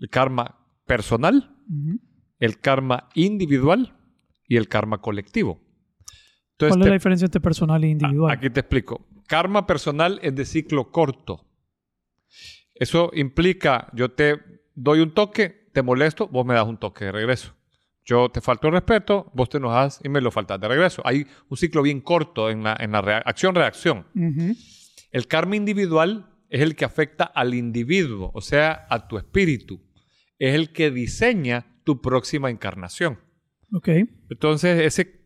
El karma personal, el karma individual y el karma colectivo. Entonces, ¿Cuál es te- la diferencia entre personal e individual? Aquí te explico. Karma personal es de ciclo corto. Eso implica, yo te doy un toque, te molesto, vos me das un toque de regreso. Yo te falto el respeto, vos te enojas y me lo faltas de regreso. Hay un ciclo bien corto en la, en la rea- acción-reacción. El karma individual es el que afecta al individuo, o sea, a tu espíritu. Es el que diseña tu próxima encarnación. Ok. Entonces, ese,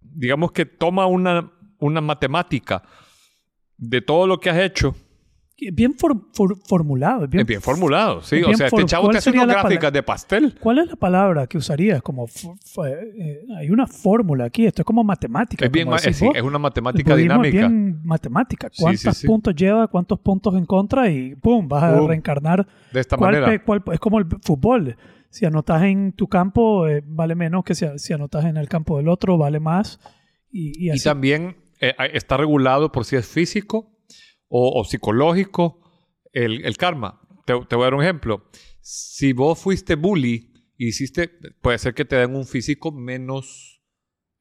digamos que toma una, una matemática de todo lo que has hecho. Bien for- for- formulado. bien- bien formulado, sí. es O bien sea, este chavo ¿cuál te hace sería unas la gráficas de pastel. ¿Cuál es la palabra que usarías? Como fu- eh, hay una fórmula aquí. Esto es como matemática. Es, bien, como ma- decís es, sí, vos. es una matemática budismo es dinámica. bien matemática. Sí, ¿Cuántos sí, sí. puntos lleva? ¿Cuántos puntos en contra? Y ¡pum! Vas a Pum. reencarnar. De esta ¿Cuál manera. cuál- es como el fútbol. Si anotas en tu campo, eh, vale menos que si, si anotas en el campo del otro, vale más. Y, y Y así. también eh, está regulado por si es físico o, o psicológico el, el karma. Te, te voy a dar un ejemplo. Si vos fuiste bully y hiciste, puede ser que te den un físico menos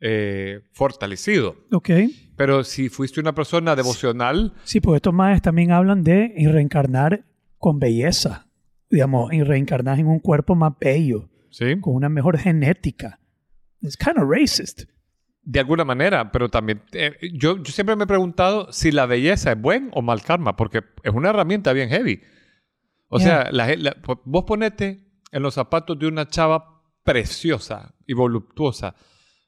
eh, fortalecido. Ok. Pero si fuiste una persona devocional, Sí, pues estos más también hablan de reencarnar con belleza. Digamos, y reencarnar en un cuerpo más bello, ¿sí? con una mejor genética. Es kind of racist. De alguna manera, pero también eh, yo, yo siempre me he preguntado si la belleza es buen o mal karma, porque es una herramienta bien heavy. O sea, la- la- vos ponete en los zapatos de una chava preciosa y voluptuosa,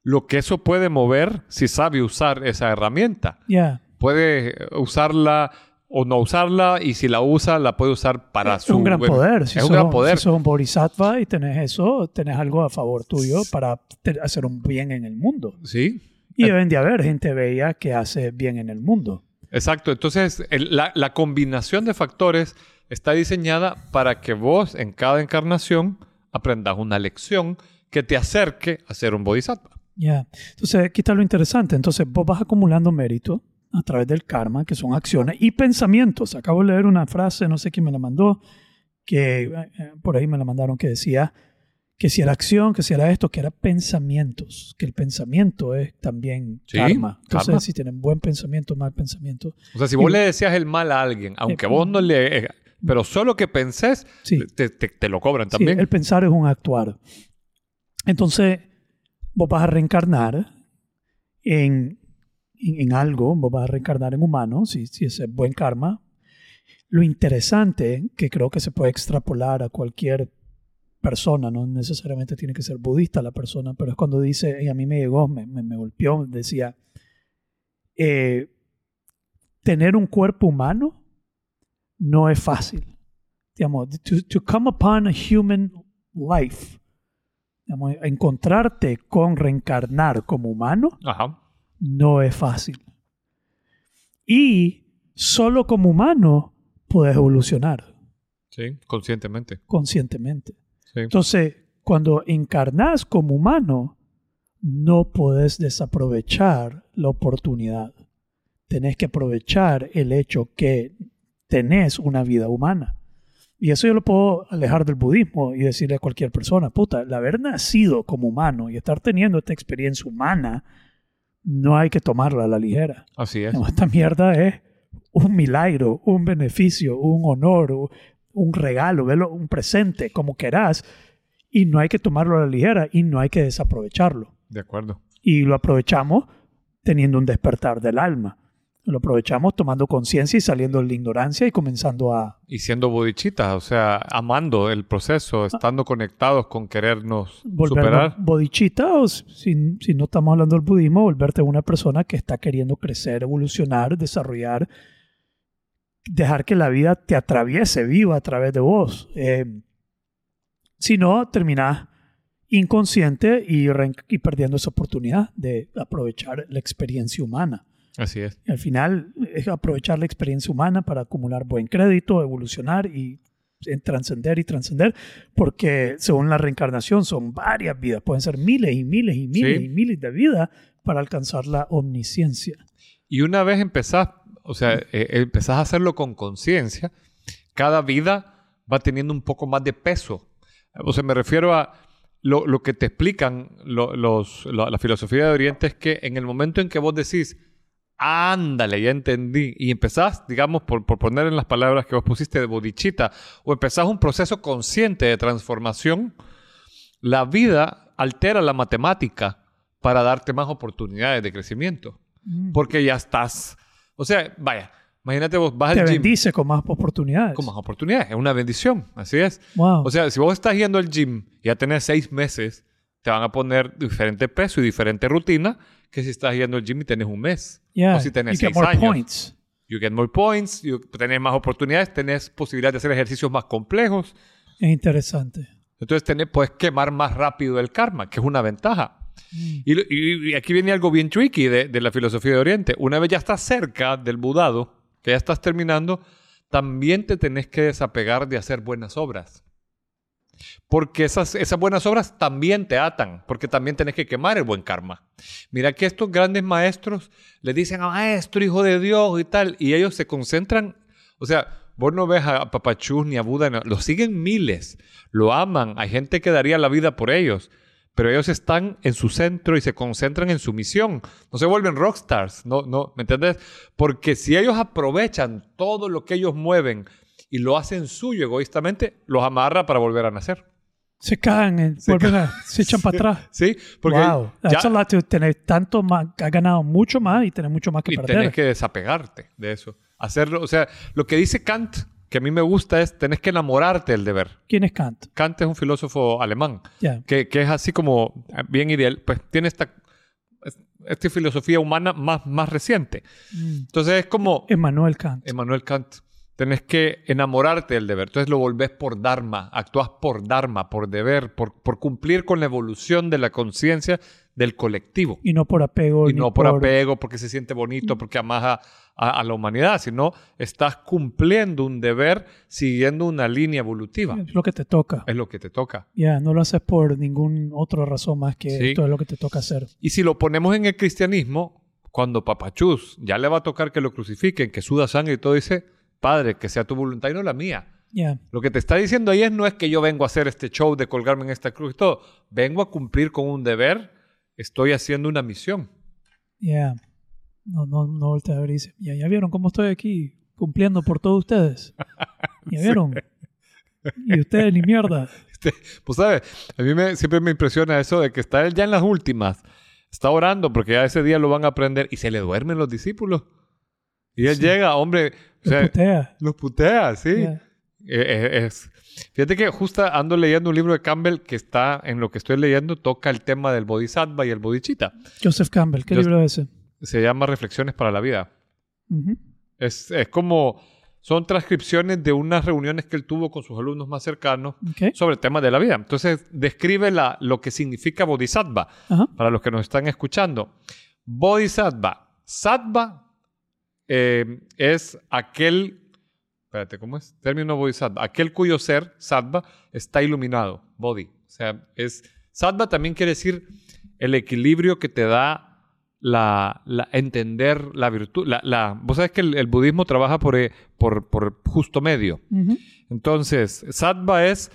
lo que eso puede mover si sabe usar esa herramienta. Yeah. Puede usarla o no usarla y si la usa, la puede usar para Es su... un gran poder. Si es un sos- gran poder. Si sos un bodhisattva y tenés eso, tenés algo a favor tuyo para hacer un bien en el mundo. Sí. Y deben de haber gente bella que hace bien en el mundo. Exacto. Entonces, el- la, la combinación de factores está diseñada para que vos en cada encarnación aprendas una lección que te acerque a ser un bodhisattva. Ya. Entonces, aquí está lo interesante. Entonces, vos vas acumulando mérito a través del karma, que son acciones y pensamientos. Acabo de leer una frase, no sé quién me la mandó, que eh, eh, por ahí me la mandaron, que decía que si era acción, que si era esto, que era pensamientos, que el pensamiento es también Sí, karma. Entonces, karma. si tienen buen pensamiento, mal pensamiento, O sea, si vos Y- le decías el mal a alguien, aunque Eh, vos no le... eh, Pero solo que pensés, sí. te, te- te lo cobran Sí, también. el pensar es un actuar. Entonces, vos vas a reencarnar en, en, en algo, vos vas a reencarnar en humano, si, si es buen karma. Lo interesante, que creo que se puede extrapolar a cualquier persona, no necesariamente tiene que ser budista la persona, pero es cuando dice, y a mí me llegó, me, me, me golpeó, decía, eh, tener un cuerpo humano no es fácil digamos, to, to come upon a human life, digamos, encontrarte con reencarnar como humano, Ajá. No es fácil. Y solo como humano puedes evolucionar Sí, conscientemente. conscientemente. Sí. Entonces, cuando encarnas como humano, no puedes desaprovechar la oportunidad. Tenés que aprovechar el hecho que tenés una vida humana. Y eso yo lo puedo alejar del budismo y decirle a cualquier persona, puta, el haber nacido como humano y estar teniendo esta experiencia humana, no hay que tomarla a la ligera. Así es. No, esta mierda es un milagro, un beneficio, un honor, un regalo, velo, un presente, como querás. Y no hay que tomarlo a la ligera y no hay que desaprovecharlo. De acuerdo. Y lo aprovechamos teniendo un despertar del alma. Lo aprovechamos tomando conciencia y saliendo de la ignorancia y comenzando a... Y siendo bodichitas, o sea, amando el proceso, estando conectados con querernos superar. bodichita o si, si no estamos hablando del budismo, volverte una persona que está queriendo crecer, evolucionar, desarrollar, dejar que la vida te atraviese, viva a través de vos. Eh, si no, terminás inconsciente y, y perdiendo esa oportunidad de aprovechar la experiencia humana. Así es. Y al final es aprovechar la experiencia humana para acumular buen crédito, evolucionar y en trascender y trascender, porque según la reencarnación son varias vidas, pueden ser miles y miles y miles Sí. y miles de vidas para alcanzar la omnisciencia. Y una vez empezás, o sea, eh, empezás a hacerlo con conciencia, cada vida va teniendo un poco más de peso. O sea, me refiero a lo, lo que te explican lo- los, la, la filosofía de Oriente es que en el momento en que vos decís, ándale, ya entendí, y empezás, digamos, por, por poner en las palabras que vos pusiste de bodichita, o empezás un proceso consciente de transformación, la vida altera la matemática para darte más oportunidades de crecimiento. Porque ya estás. O sea, vaya, imagínate vos vas Te al gym bendice con más oportunidades. con más oportunidades. Es una bendición, así es. Wow. O sea, si vos estás yendo al gym y ya tenés seis meses, te van a poner diferente peso y diferente rutina que si estás yendo al gym y tenés un mes. Yeah, O si tenés you get seis more años. points. You get more points, you tenés más oportunidades, tenés posibilidad de hacer ejercicios más complejos. Es interesante. Entonces tenés, puedes quemar más rápido el karma, que es una ventaja. Mm. Y- y aquí viene algo bien tricky de, de la filosofía de Oriente. Una vez ya estás cerca del budado, que ya estás terminando, también te tenés que desapegar de hacer buenas obras. Porque esas, esas buenas obras también te atan, porque también tenés que quemar el buen karma. Mira que estos grandes maestros le dicen a maestro, hijo de Dios y tal, y ellos se concentran, o sea, vos no ves a Papachus ni a Buda, no, los siguen miles, lo aman, hay gente que daría la vida por ellos, pero ellos están en su centro y se concentran en su misión. No se vuelven rockstars, no, no, ¿me entiendes? Porque si ellos aprovechan todo lo que ellos mueven y lo hacen suyo egoístamente, los amarra para volver a nacer. Se caen, eh, Se vuelven a, se echan para atrás. Sí, porque wow. ya- a tener tanto más, has ganado mucho más y tener mucho más que y perder. tenés que desapegarte de eso. Hacerlo, o sea, lo que dice Kant, que a mí me gusta, es tenés que enamorarte del deber. ¿Quién es Kant? Kant es un filósofo alemán Ya. que, que es así como eh, bien ideal, pues tiene esta, esta filosofía humana más, más reciente. Mm. Entonces es como Emmanuel Kant. Emmanuel Kant. Tenés que enamorarte del deber. Entonces lo volvés por Dharma, actúas por Dharma, por deber, por, por cumplir con la evolución de la conciencia del colectivo. y no por apego. Y no por apego, porque se siente bonito, porque amas a, a- a la humanidad, sino estás cumpliendo un deber siguiendo una línea evolutiva. Es lo que te toca. Es lo que te toca. Ya, no lo haces por ninguna otra razón más que Sí. esto es lo que te toca hacer. Y si lo ponemos en el cristianismo, cuando Papachus ya le va a tocar que lo crucifiquen, que suda sangre y todo, dice, Padre, que sea tu voluntad y no la mía. Ya. Lo que te está diciendo ahí es no es que yo vengo a hacer este show de colgarme en esta cruz y todo. Vengo a cumplir con un deber, estoy haciendo una misión. Ya. No, no, no volteas a ver y dices, ya, ya vieron cómo estoy aquí cumpliendo por todos ustedes. ¿Ya vieron? Y ustedes ni mierda. Este, pues sabes, a mí me, siempre me impresiona eso de que está él ya en las últimas, está orando porque ya ese día lo van a aprender y se le duermen los discípulos. Y él Sí. llega, hombre, o sea, putea. los putea, sí. Ya. Eh, es- Fíjate que justo ando leyendo un libro de Campbell que está en lo que estoy leyendo, toca el tema del bodhisattva y el bodhicitta. Joseph Campbell, ¿qué libro es ese? Se llama Reflexiones para la vida. Ujú. Es, es como, son transcripciones de unas reuniones que él tuvo con sus alumnos más cercanos Ok. sobre temas de la vida. Entonces, describe la, lo que significa bodhisattva Ajá. para los que nos están escuchando. Bodhisattva. Sattva eh, es aquel, espérate, ¿cómo es? Término bodhisattva. Aquel cuyo ser, sattva, está iluminado. Bodhi. O sea, es, sattva también quiere decir el equilibrio que te da la, la- entender la virtud. La, la- Vos sabés que el, el budismo trabaja por, eh, por, por justo medio. Entonces, sattva es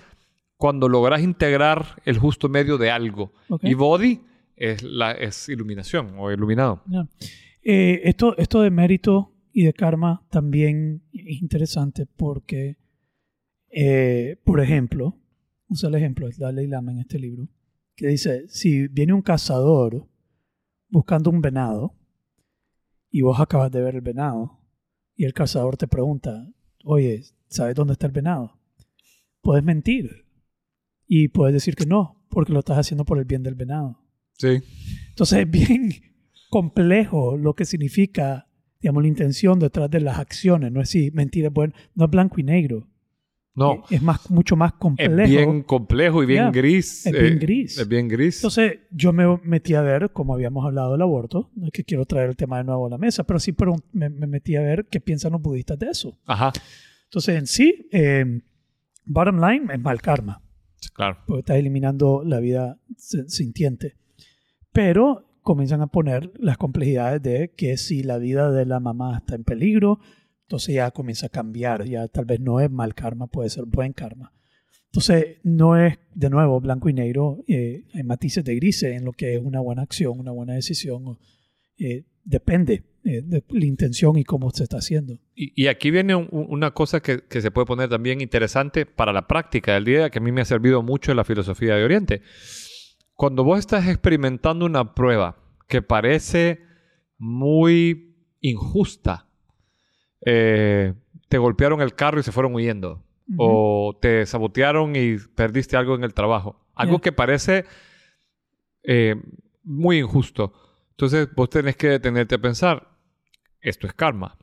cuando logras integrar el justo medio de algo. Y bodhi es, la, es iluminación o iluminado. Eh, esto, esto de mérito y de karma también es interesante porque, eh, por ejemplo, usa el ejemplo de Dalai Lama en este libro, que dice, si viene un cazador buscando un venado y vos acabas de ver el venado y el cazador te pregunta, oye, ¿sabes dónde está el venado? Puedes mentir y puedes decir que no, porque lo estás haciendo por el bien del venado. Sí. Entonces es bien complejo lo que significa, digamos, la intención detrás de las acciones. No es si mentir es bueno, no es blanco y negro. No, Es más, mucho más es complejo. bien complejo y bien Ya, gris. es bien gris. Es bien gris. Entonces yo me metí a ver, como habíamos hablado del aborto, no es que quiero traer el tema de nuevo a la mesa, pero sí pregun- me, me metí a ver qué piensan los budistas de eso. Ajá. Entonces en sí, eh, bottom line es mal karma. Claro. porque estás eliminando la vida sintiente. Pero comienzan a poner las complejidades de que si la vida de la mamá está en peligro, entonces ya comienza a cambiar, ya tal vez no es mal karma, puede ser buen karma. Entonces no es de nuevo blanco y negro, eh, hay matices de grises en lo que es una buena acción, una buena decisión, eh, depende eh, de la intención y cómo se está haciendo. Y, aquí viene un- un- una cosa que, que se puede poner también interesante para la práctica del día, que a mí me ha servido mucho en la filosofía de Oriente. Cuando vos estás experimentando una prueba que parece muy injusta, eh, te golpearon el carro y se fueron huyendo, o te sabotearon y perdiste algo en el trabajo, algo Ya. que parece eh, muy injusto. Entonces vos tenés que detenerte a pensar, esto es karma.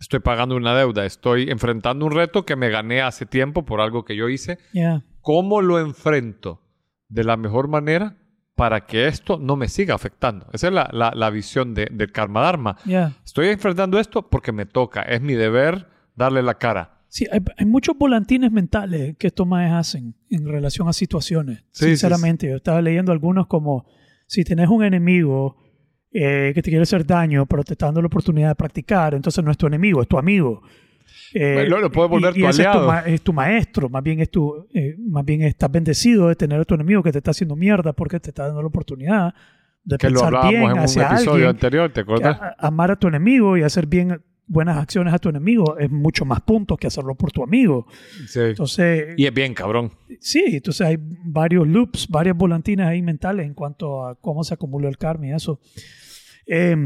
Estoy pagando una deuda, estoy enfrentando un reto que me gané hace tiempo por algo que yo hice. Ya, ¿Cómo lo enfrento de la mejor manera para que esto no me siga afectando? Esa es la, la- la visión de- del karma dharma. ya. Estoy enfrentando esto porque me toca, es mi deber darle la cara. Sí, hay, hay muchos volantines mentales que estos maes hacen en relación a situaciones. Sí, Sinceramente, yo estaba leyendo algunos como si tenés un enemigo eh, que te quiere hacer daño, pero te está dando la oportunidad de practicar, entonces no es tu enemigo, es tu amigo. Eh, Lo- lo puedes volver y, tu y ese es tu, aliado. ma- es tu maestro, más bien, es tu, eh, más bien estás bendecido de tener a tu enemigo que te está haciendo mierda porque te está dando la oportunidad de Que lo pensar hablábamos bien en un hacia episodio alguien anterior, ¿te acuerdas? a- amar a tu enemigo y hacer bien buenas acciones a tu enemigo es mucho más puntos que hacerlo por tu amigo. Sí. Entonces, Y es bien, cabrón. sí, entonces hay varios loops, varias volantinas ahí mentales en cuanto a cómo se acumula el karma y eso. Eh,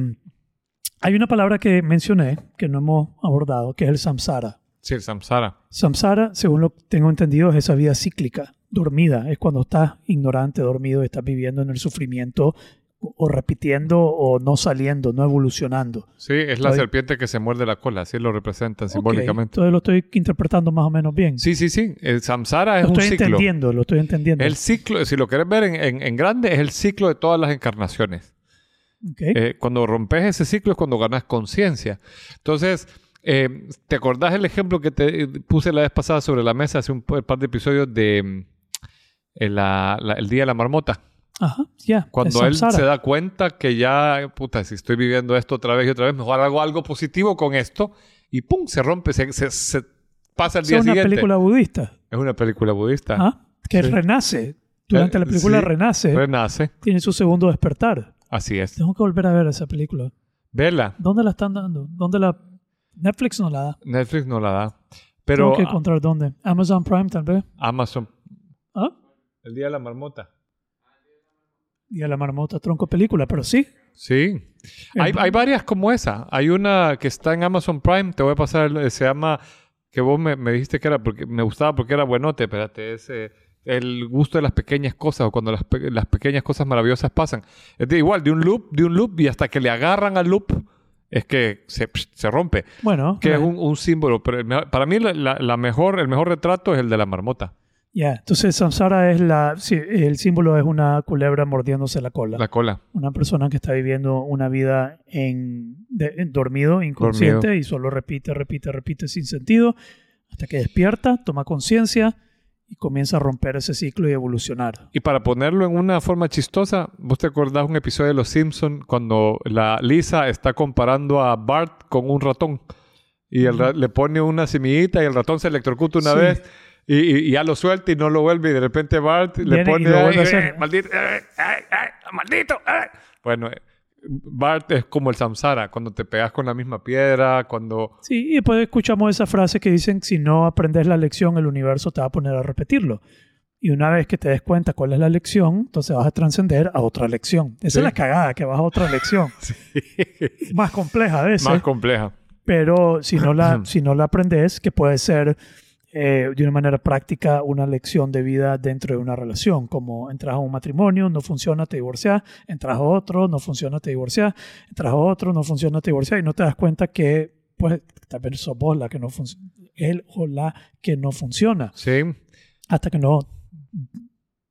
hay una palabra que mencioné que no hemos abordado, que es el samsara. Sí, el samsara. Samsara, según lo que tengo entendido, es esa vida cíclica, dormida. Es cuando estás ignorante, dormido, estás viviendo en el sufrimiento o repitiendo o no saliendo, no evolucionando. Sí, es la Estoy- serpiente que se muerde la cola, así lo representan simbólicamente. Entonces lo estoy interpretando más o menos bien. Sí, sí, sí. El samsara es lo un estoy ciclo. entendiendo, lo estoy entendiendo. El ciclo, si lo quieres ver en, en- en grande, es el ciclo de todas las encarnaciones. Ok. Eh, cuando rompes ese ciclo es cuando ganas conciencia. Entonces, eh, ¿te acordás el ejemplo que te puse la vez pasada sobre la mesa hace un par de episodios de el, la- la- el Día de la Marmota? Ajá, ya. Cuando es él se da cuenta que ya, puta, si estoy viviendo esto otra vez y otra vez, mejor hago algo positivo con esto y ¡pum! se rompe, se, se- se pasa el Es día una siguiente. película budista. Es una película budista. ¿ah? Que Sí. renace. Durante Eh, la película sí. renace. Renace. Tiene su segundo despertar. Así es. Tengo que volver a ver esa película. Vela. ¿Dónde la están dando? ¿Dónde la... Netflix no la da. Netflix no la da. Pero Tengo que encontrar dónde. Amazon Prime tal vez. Amazon. ¿Ah? El Día de la Marmota. Y a la marmota tronco película, pero sí. Sí. Hay, hay varias como esa. Hay una que está en Amazon Prime. Te voy a pasar. el- Se llama. Que vos me, me dijiste que era porque me gustaba porque era buenote. Espérate, es eh, el gusto de las pequeñas cosas o cuando las, pe- las pequeñas cosas maravillosas pasan. Es de igual, de un loop, de un loop y hasta que le agarran al loop es que se, se rompe. Bueno, Que es un, un símbolo. Pero para mí la, la- la mejor, el mejor retrato es el de la marmota. ya. Entonces, samsara es la... sí, el símbolo es una culebra mordiéndose la cola. La cola. Una persona que está viviendo una vida en, de- en dormido, inconsciente, y solo repite, repite, repite sin sentido, hasta que despierta, toma conciencia y comienza a romper ese ciclo y evolucionar. Y para ponerlo en una forma chistosa, ¿vos te acordás un episodio de Los Simpson cuando la Lisa está comparando a Bart con un ratón? Y el ra- le pone una semillita y el ratón se electrocuta una Sí. vez y, y- y ya lo suelta y no lo vuelve y de repente Bart le Viene y pone... lo "Ay, vuelve a hacer". maldito, ay, ay, maldito. eh". Bueno, Bart es como el samsara, cuando te pegas con la misma piedra, cuando... Sí, y después escuchamos esa frase que dicen, si no aprendes la lección, el universo te va a poner a repetirlo. Y una vez que te des cuenta cuál es la lección, entonces vas a trascender a otra lección. Esa Sí. es la cagada, que vas a otra lección. Más compleja a veces. Más compleja. pero si no la, si no la aprendes, que puede ser eh, de una manera práctica una lección de vida dentro de una relación, como entras a un matrimonio, no funciona, te divorcias, entras a otro, no funciona, te divorcias, entras a otro, no funciona, te divorcias, y no te das cuenta que pues tal vez sos vos la que no funciona, él o la que no funciona, Sí. hasta que no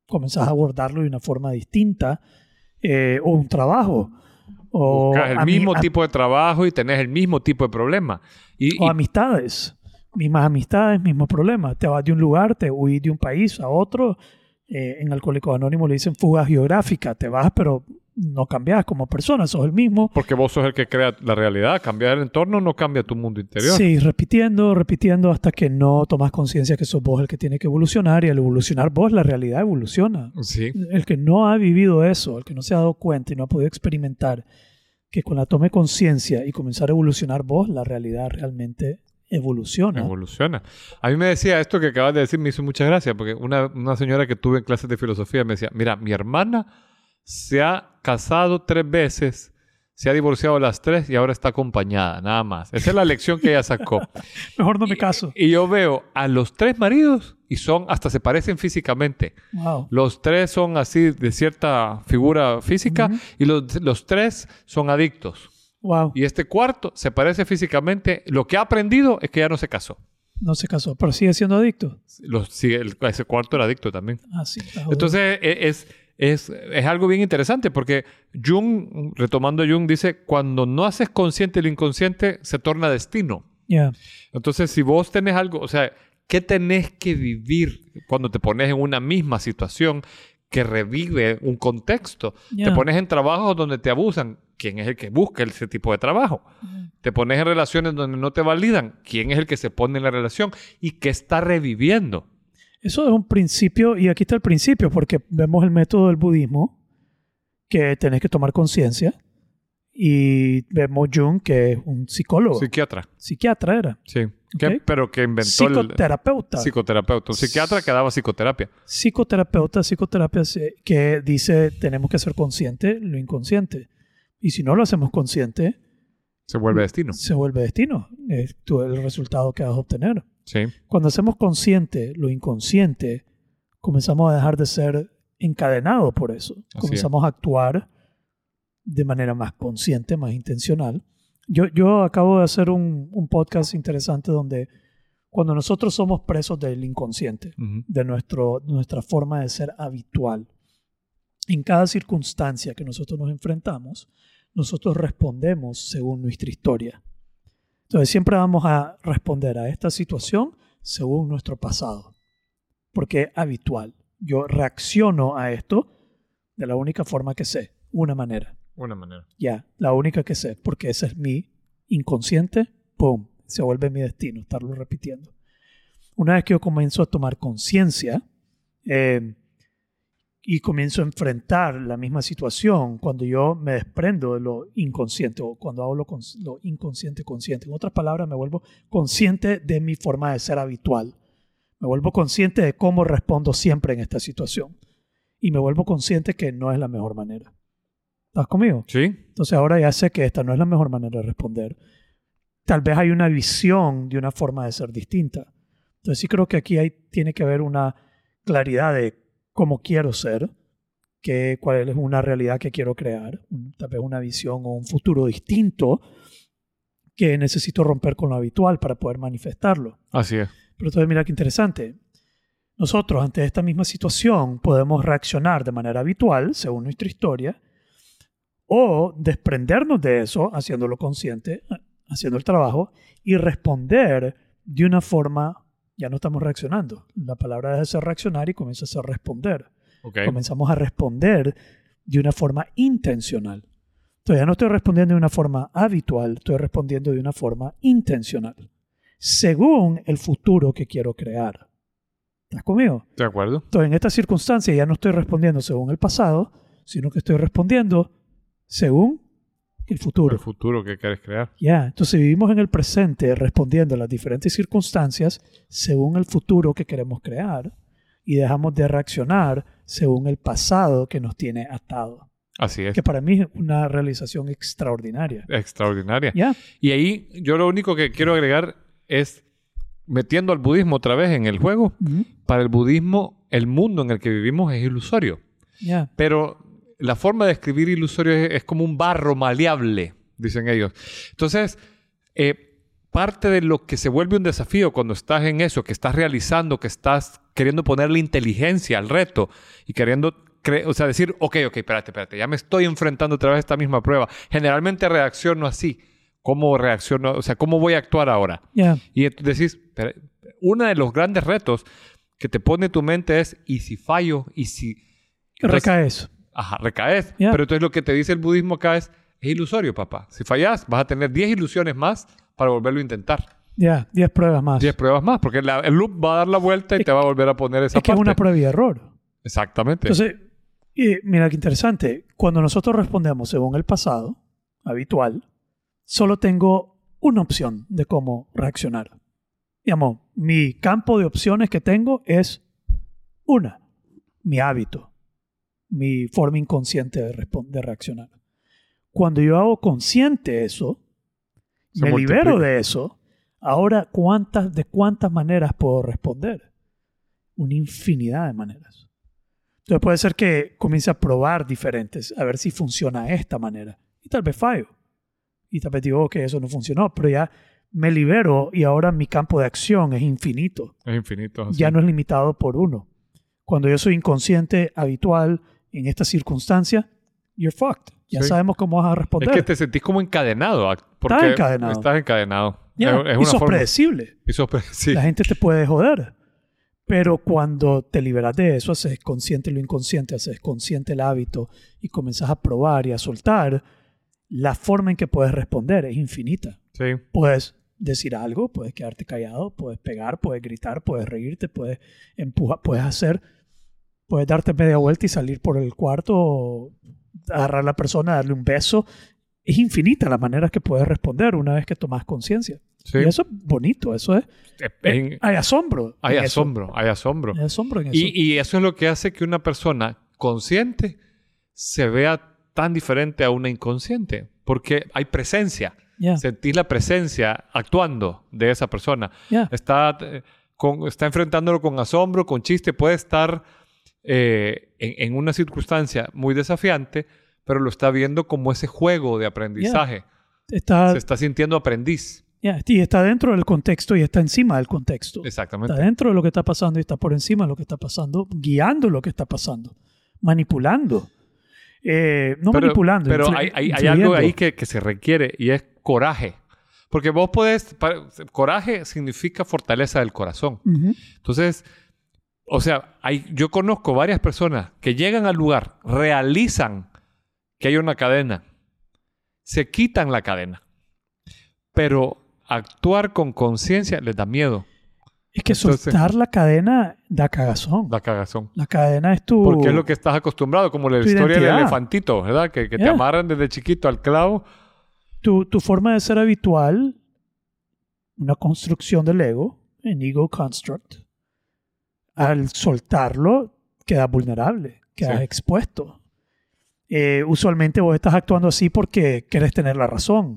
comenzás a abordarlo de una forma distinta, eh, o un trabajo. O, Buscas el mismo tipo de trabajo y tenés el mismo tipo de problema. Y, o y- amistades. Mismas amistades, mismo problema. Te vas de un lugar, te huís de un país a otro. Eh, en Alcohólicos Anónimos le dicen fuga geográfica. Te vas, pero no cambias como persona, sos el mismo. Porque vos sos el que crea la realidad. Cambiar el entorno no cambia tu mundo interior. Sí, repitiendo, repitiendo hasta que no tomas conciencia que sos vos el que tiene que evolucionar y al evolucionar vos la realidad evoluciona. Sí. El que no ha vivido eso, el que no se ha dado cuenta y no ha podido experimentar que con la toma de conciencia y comenzar a evolucionar vos, la realidad realmente evoluciona. Evoluciona. A mí me decía esto que acabas de decir, me hizo mucha gracia, porque una, una señora que tuve en clases de filosofía me decía, mira, mi hermana se ha casado tres veces, se ha divorciado las tres y ahora está acompañada, nada más. Esa es la lección que ella sacó. Mejor no me caso. Y yo veo a los tres maridos y son, hasta se parecen físicamente. Wow. Los tres son así de cierta figura física y los, los tres son adictos. Wow. Y este cuarto se parece físicamente. Lo que ha aprendido es que ya no se casó. No se casó, pero sigue siendo adicto. Sí, el- ese cuarto era adicto también. Ah, sí. Entonces e- es, es, es algo bien interesante porque Jung, retomando Jung, dice, cuando no haces consciente el inconsciente, se torna destino. Ya. Entonces, si vos tenés algo, o sea, ¿qué tenés que vivir cuando te pones en una misma situación que revive un contexto? Te pones en trabajos donde te abusan. ¿Quién es el que busca ese tipo de trabajo? Te pones en relaciones donde no te validan. ¿Quién es el que se pone en la relación y que está reviviendo? Eso es un principio, y aquí está el principio, porque vemos el método del budismo, que tenés que tomar conciencia Y vemos Jung, que es un psicólogo. Psiquiatra. Psiquiatra era. Sí. Que- Ok. pero que inventó el Psicoterapeuta. psicoterapeuta. Un psiquiatra que daba psicoterapia. Psicoterapeuta, psicoterapia que dice tenemos que ser consciente lo inconsciente. Y si no lo hacemos consciente, Se vuelve destino. se vuelve destino. Es el resultado que vas a obtener. Sí. Cuando hacemos consciente lo inconsciente, comenzamos a dejar de ser encadenados por eso. es. comenzamos a actuar de manera más consciente, más intencional. Yo, yo acabo de hacer un, un podcast interesante donde cuando nosotros somos presos del inconsciente, de nuestro, nuestra forma de ser habitual, en cada circunstancia que nosotros nos enfrentamos, nosotros respondemos según nuestra historia. Entonces siempre vamos a responder a esta situación según nuestro pasado, porque es habitual. Yo reacciono a esto de la única forma que sé, una manera. Una manera. Ya, la única que sé, porque ese es mi inconsciente, ¡pum! Se vuelve mi destino, estarlo repitiendo. Una vez que yo comienzo a tomar conciencia eh, y comienzo a enfrentar la misma situación, cuando yo me desprendo de lo inconsciente o cuando hago lo, cons- lo inconsciente consciente, en otras palabras, me vuelvo consciente de mi forma de ser habitual. Me vuelvo consciente de cómo respondo siempre en esta situación. Y me vuelvo consciente que no es la mejor manera. ¿Estás conmigo? Sí. Entonces ahora ya sé que esta no es la mejor manera de responder. Tal vez hay una visión de una forma de ser distinta. Entonces sí creo que aquí hay, tiene que haber una claridad de cómo quiero ser, que, cuál es una realidad que quiero crear, tal vez una visión o un futuro distinto que necesito romper con lo habitual para poder manifestarlo. Así es. Pero entonces mira qué interesante. Nosotros ante esta misma situación podemos reaccionar de manera habitual, según nuestra historia, o desprendernos de eso, haciéndolo consciente, haciendo el trabajo, y responder de una forma, ya no estamos reaccionando. La palabra deja de ser reaccionar y comienza a ser responder. Ok. Comenzamos a responder de una forma intencional. Entonces ya no estoy respondiendo de una forma habitual, estoy respondiendo de una forma intencional, según el futuro que quiero crear. ¿Estás conmigo? De acuerdo. Entonces en esta circunstancia ya no estoy respondiendo según el pasado, sino que estoy respondiendo según el futuro. El futuro que quieres crear. Ya, entonces vivimos en el presente respondiendo a las diferentes circunstancias según el futuro que queremos crear y dejamos de reaccionar según el pasado que nos tiene atado. Así es. Que para mí es una realización extraordinaria. Extraordinaria. Ya, Y ahí yo lo único que quiero agregar es metiendo al budismo otra vez en el juego. Para el budismo, el mundo en el que vivimos es ilusorio. ya, Pero la forma de escribir ilusorio es, es como un barro maleable, dicen ellos. Entonces, eh, parte de lo que se vuelve un desafío cuando estás en eso, que estás realizando, que estás queriendo ponerle inteligencia al reto y queriendo, o sea, decir, ok, ok, espérate, espérate, ya me estoy enfrentando otra vez a esta misma prueba. Generalmente reacciono así. ¿Cómo reacciono? O sea, ¿cómo voy a actuar ahora? ya, Y decís, uno de los grandes retos que te pone tu mente es, ¿y si fallo? ¿Y si...? recaes. Ajá, recaes. Ya. Pero entonces lo que te dice el budismo acá es, es ilusorio, papá. Si fallas, vas a tener 10 ilusiones más para volverlo a intentar. Ya, 10 pruebas más. 10 pruebas más, porque la- el loop va a dar la vuelta y te va a volver a poner esa es que es parte. una prueba y error. Exactamente. Entonces, y mira qué interesante. Cuando nosotros respondemos según el pasado habitual, solo tengo una opción de cómo reaccionar. Digamos, mi campo de opciones que tengo es una, mi hábito, mi forma inconsciente de, de reaccionar. Cuando yo hago consciente eso, Se me multiplica. libero de eso, ahora cuántas, de cuántas maneras puedo responder. Una infinidad de maneras. Entonces puede ser que comience a probar diferentes, a ver si funciona esta manera. Y tal vez fallo. Y tal vez digo que eso no funcionó, pero ya me libero y ahora mi campo de acción es infinito. es infinito. así. Ya no es limitado por uno. Cuando yo soy inconsciente, habitual, en esta circunstancia, you're fucked. Ya Sí. sabemos cómo vas a responder. Es que te sentís como encadenado. ac- Porque encadenado. Estás encadenado. Ya, Es, es y sos forma... predecible. y sos pre- sí. La gente te puede joder. Pero cuando te liberas de eso, haces consciente lo inconsciente, haces consciente el hábito y comienzas a probar y a soltar, la forma en que puedes responder es infinita. Sí. Puedes decir algo, puedes quedarte callado, puedes pegar, puedes gritar, puedes reírte, puedes empujar, puedes hacer, puedes darte media vuelta y salir por el cuarto, agarrar a la persona, darle un beso es infinita las maneras que puedes responder una vez que tomas conciencia. Sí. Y eso es bonito, eso es. En- hay asombro. hay en eso. asombro, hay asombro. Hay asombro en eso. Y, y eso es lo que hace que una persona consciente se vea tan diferente a una inconsciente. Porque hay presencia. Ya, Sentís la presencia actuando de esa persona. ya. Está, eh, con- está enfrentándolo con asombro, con chiste. Puede estar eh, en, en una circunstancia muy desafiante, pero lo está viendo como ese juego de aprendizaje. Está, Se está sintiendo aprendiz. ya, y está dentro del contexto y está encima del contexto. Exactamente. Está dentro de lo que está pasando y está por encima de lo que está pasando, guiando lo que está pasando, manipulando. Eh, no pero, manipulando. Pero hay, hay- hay algo ahí que, que se requiere y es coraje. Porque vos podés... pa- coraje significa fortaleza del corazón. Ujú. Entonces, o sea, hay, yo conozco varias personas que llegan al lugar, realizan que hay una cadena, se quitan la cadena, pero actuar con conciencia les da miedo, Es que Entonces- soltar la cadena da cagazón. da cagazón. La cadena es tu... Porque es lo que estás acostumbrado, como la historia del elefantito, ¿verdad? Que, que te amarran desde chiquito al clavo. tu, tu forma de ser habitual, una construcción del ego, en ego construct, al soltarlo, quedas vulnerable, quedas Sí. expuesto. Eh, usualmente vos estás actuando así porque quieres tener la razón,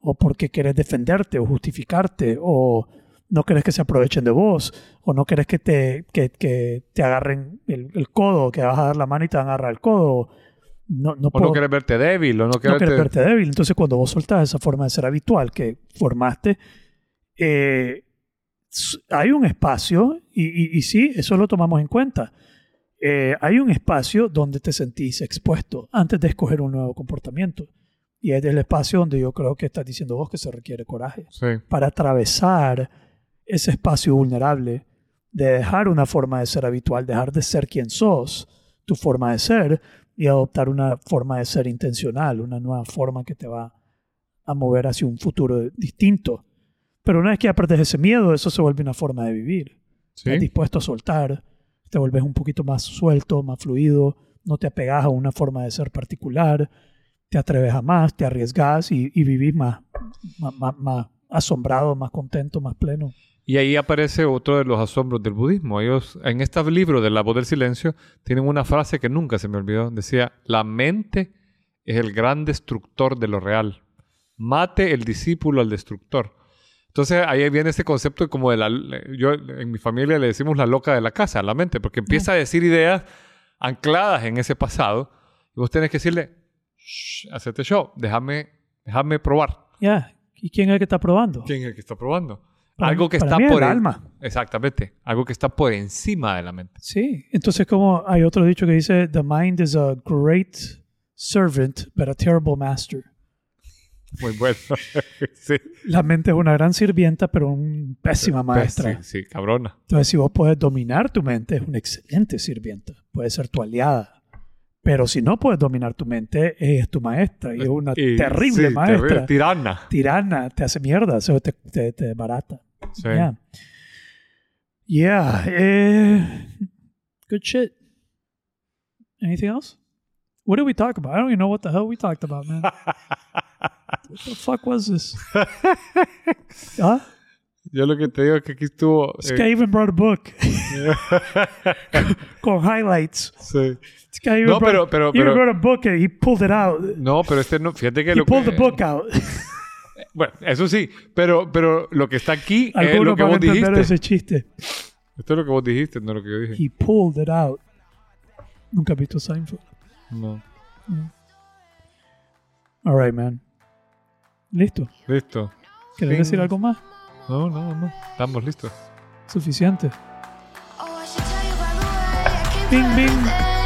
o porque quieres defenderte o justificarte, o no querés que se aprovechen de vos, o no querés que te, que, que te agarren el, el codo, que vas a dar la mano y te van a agarrar el codo. No, no O puedo- no quieres verte débil, o no no quieres quieres verte... débil. Entonces, cuando vos soltás esa forma de ser habitual que formaste, eh, hay un espacio, y, y- y sí, eso lo tomamos en cuenta. Eh, hay un espacio donde te sentís expuesto antes de escoger un nuevo comportamiento. Y es el espacio donde yo creo que estás diciendo vos que se requiere coraje Sí, para atravesar ese espacio vulnerable de dejar una forma de ser habitual, dejar de ser quien sos, tu forma de ser, y adoptar una forma de ser intencional, una nueva forma que te va a mover hacia un futuro distinto. Pero una vez que ya perdes ese miedo, eso se vuelve una forma de vivir. sí. Estás dispuesto a soltar, te vuelves un poquito más suelto, más fluido, no te apegas a una forma de ser particular, te atreves a más, te arriesgas y, y vivís más, más, más- más asombrado, más contento, más pleno. Y ahí aparece otro de los asombros del budismo. Ellos, en este libro de La voz del silencio, tienen una frase que nunca se me olvidó. Decía, la mente es el gran destructor de lo real. Mate el discípulo al destructor. Entonces ahí viene ese concepto como de la... Yo en mi familia le decimos la loca de la casa, la mente, porque empieza a decir ideas ancladas en ese pasado. Y vos tenés que decirle, "Shh, hacete show, déjame, déjame probar. Ya, ¿y quién es el que está probando? ¿Quién es el que está probando? Para algo que para está mí por el alma. Exactamente. Algo que está por encima de la mente. Sí, entonces como hay otro dicho que dice, the mind is a great servant, but a terrible master. Muy bueno. sí. La mente es una gran sirvienta, pero una pésima maestra. Sí, sí, cabrona. Entonces, si vos puedes dominar tu mente, es una excelente sirvienta. Puede ser tu aliada. Pero si no puedes dominar tu mente, es tu maestra. Y es una Y- terrible sí, maestra. terrible, tirana. Tirana, te hace mierda, o sea, te, te, te barata. Sí. Yeah. Yeah. eh, good shit. Anything else? What did we talk about? I don't even know what the hell we talked about, man. what the fuck was this? ¿Ah? Yo lo que te digo es que aquí estuvo. This eh, guy even brought a book con highlights. sí. This guy even No, brought, pero- pero- he even pero- brought a book and he pulled it out. No, pero este no. Fíjate que He lo pulled que. the book out. Bueno, eso sí. Pero, pero lo que está aquí es Algunos lo que van vos dijiste. ese chiste. Esto es lo que vos dijiste, no lo que yo dije. He pulled it out. Nunca he visto Seinfeld. No. All right, man. Listo. Listo. ¿Querés Fin. decir algo más? No, no, no. Estamos listos. Suficiente. Oh, Bing, bing.